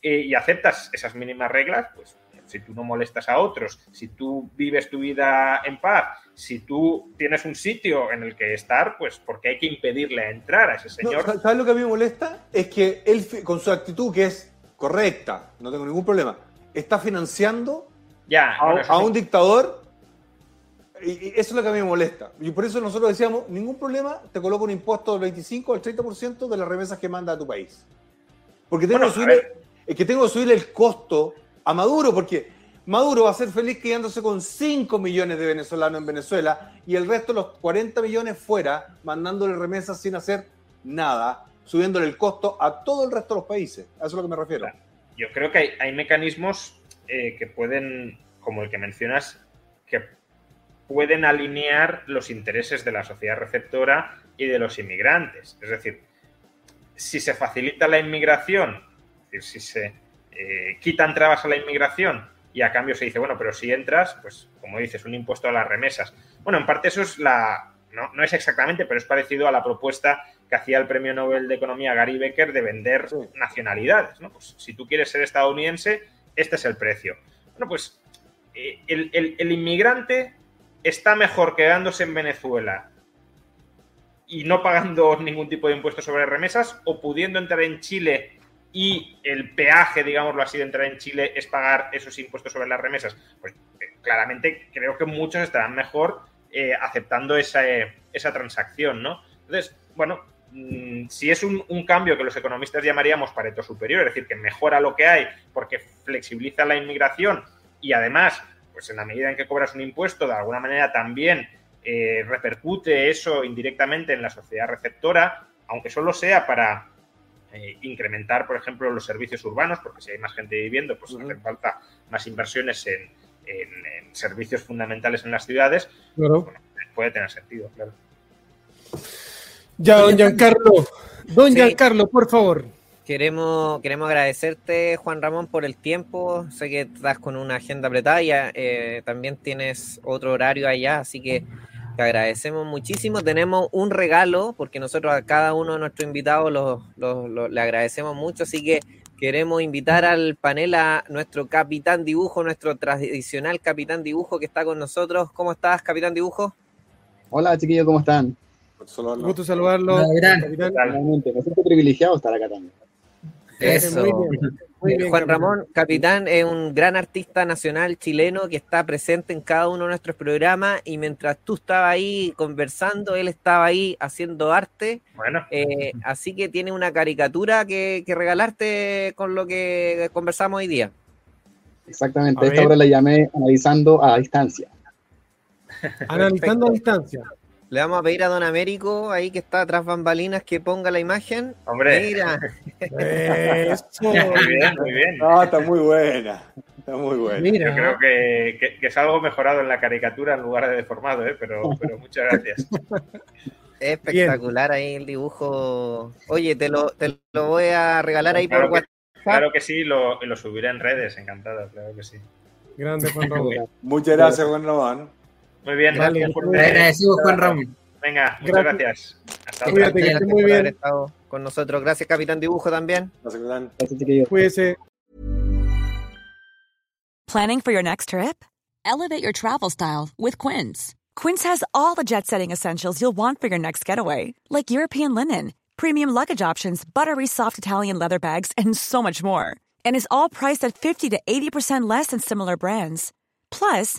Eh, y aceptas esas mínimas reglas, pues si tú no molestas a otros, si tú vives tu vida en paz, si tú tienes un sitio en el que estar, pues porque hay que impedirle entrar a ese señor. ¿Sabes lo que a mí me molesta? Es que él, con su actitud, que es correcta, no tengo ningún problema, está financiando ya, a, un dictador y eso es lo que a mí me molesta. Y por eso nosotros decíamos, ningún problema, te coloco un impuesto del 25 al 30% de las remesas que manda a tu país. Porque tengo, que, subir, es que tengo que subir el costo a Maduro, porque Maduro va a ser feliz quedándose con 5 millones de venezolanos en Venezuela y el resto, los 40 millones fuera, mandándole remesas sin hacer nada, subiéndole el costo a todo el resto de los países. A eso es lo que me refiero. Yo creo que hay, mecanismos eh, que pueden, como el que mencionas, que pueden alinear los intereses de la sociedad receptora y de los inmigrantes. Es decir, si se facilita la inmigración, es decir, si se eh, quitan trabas a la inmigración y a cambio se dice, bueno, pero si entras, pues como dices, un impuesto a las remesas. Bueno, en parte eso es la, no, es exactamente, pero es parecido a la propuesta que hacía el premio Nobel de Economía Gary Becker de vender nacionalidades. ¿no? Pues si tú quieres ser estadounidense, este es el precio. Bueno, pues eh, el, inmigrante está mejor quedándose en Venezuela y no pagando ningún tipo de impuesto sobre remesas o pudiendo entrar en Chile y el peaje, digámoslo así, de entrar en Chile es pagar esos impuestos sobre las remesas, pues eh, claramente creo que muchos estarán mejor eh, aceptando esa, eh, esa, transacción, ¿no? Entonces, bueno, mm, si es un, cambio que los economistas llamaríamos pareto superior, es decir, que mejora lo que hay porque flexibiliza la inmigración y además, pues en la medida en que cobras un impuesto, de alguna manera también repercute eso indirectamente en la sociedad receptora, aunque solo sea para eh, incrementar, por ejemplo, los servicios urbanos, porque si hay más gente viviendo, pues hacen falta más inversiones en, servicios fundamentales en las ciudades. puede tener sentido, claro. Ya, don Giancarlo, don Giancarlo, por favor. Queremos, queremos agradecerte, Juan Ramón, por el tiempo. Sé que estás con una agenda apretada y eh, también tienes otro horario allá, así que te agradecemos muchísimo. Tenemos un regalo, porque nosotros a cada uno de nuestros invitados le agradecemos mucho, así que queremos invitar al panel a nuestro capitán dibujo, nuestro tradicional capitán dibujo que está con nosotros. ¿Cómo estás, capitán dibujo? Hola, chiquillos, ¿cómo están? Un gusto saludarlo. Realmente, me siento privilegiado estar acá también. Eso. Juan Ramón, capitán, es un gran artista nacional chileno que está presente en cada uno de nuestros programas y mientras tú estabas ahí conversando, él estaba ahí haciendo arte. Bueno. Eh, así que tiene una caricatura que, regalarte con lo que conversamos hoy día. Exactamente, esta obra la llamé Analizando a distancia. Analizando a distancia. Le vamos a pedir a Don Américo, ahí que está tras bambalinas, que ponga la imagen. Hombre. Mira. Eso. Muy bien, muy bien. No, está muy buena. Está muy buena. Mira. Yo creo que, es algo mejorado en la caricatura en lugar de deformado, ¿eh? pero, pero muchas gracias. Espectacular ahí el dibujo. Oye, te lo, te lo voy a regalar ahí por WhatsApp. Claro que sí, lo, lo subiré en redes, encantado, claro que sí. Grande Juan. Muchas gracias, Juan Ramón. Muy bien, gracias. Agradecido, Juan Ramón. Venga, muchas gracias. Hasta luego. Cuídate, muy bien. estado con nosotros. Gracias, Capitán Dibujo, también. Gracias, Capitán. Cuídese. Planning for your next trip? Elevate your travel style with Quince. Quince has all the jet setting essentials you'll want for your next getaway, like European linen, premium luggage options, buttery soft Italian leather bags, and so much more. And is all priced at 50 to 80% less than similar brands. Plus,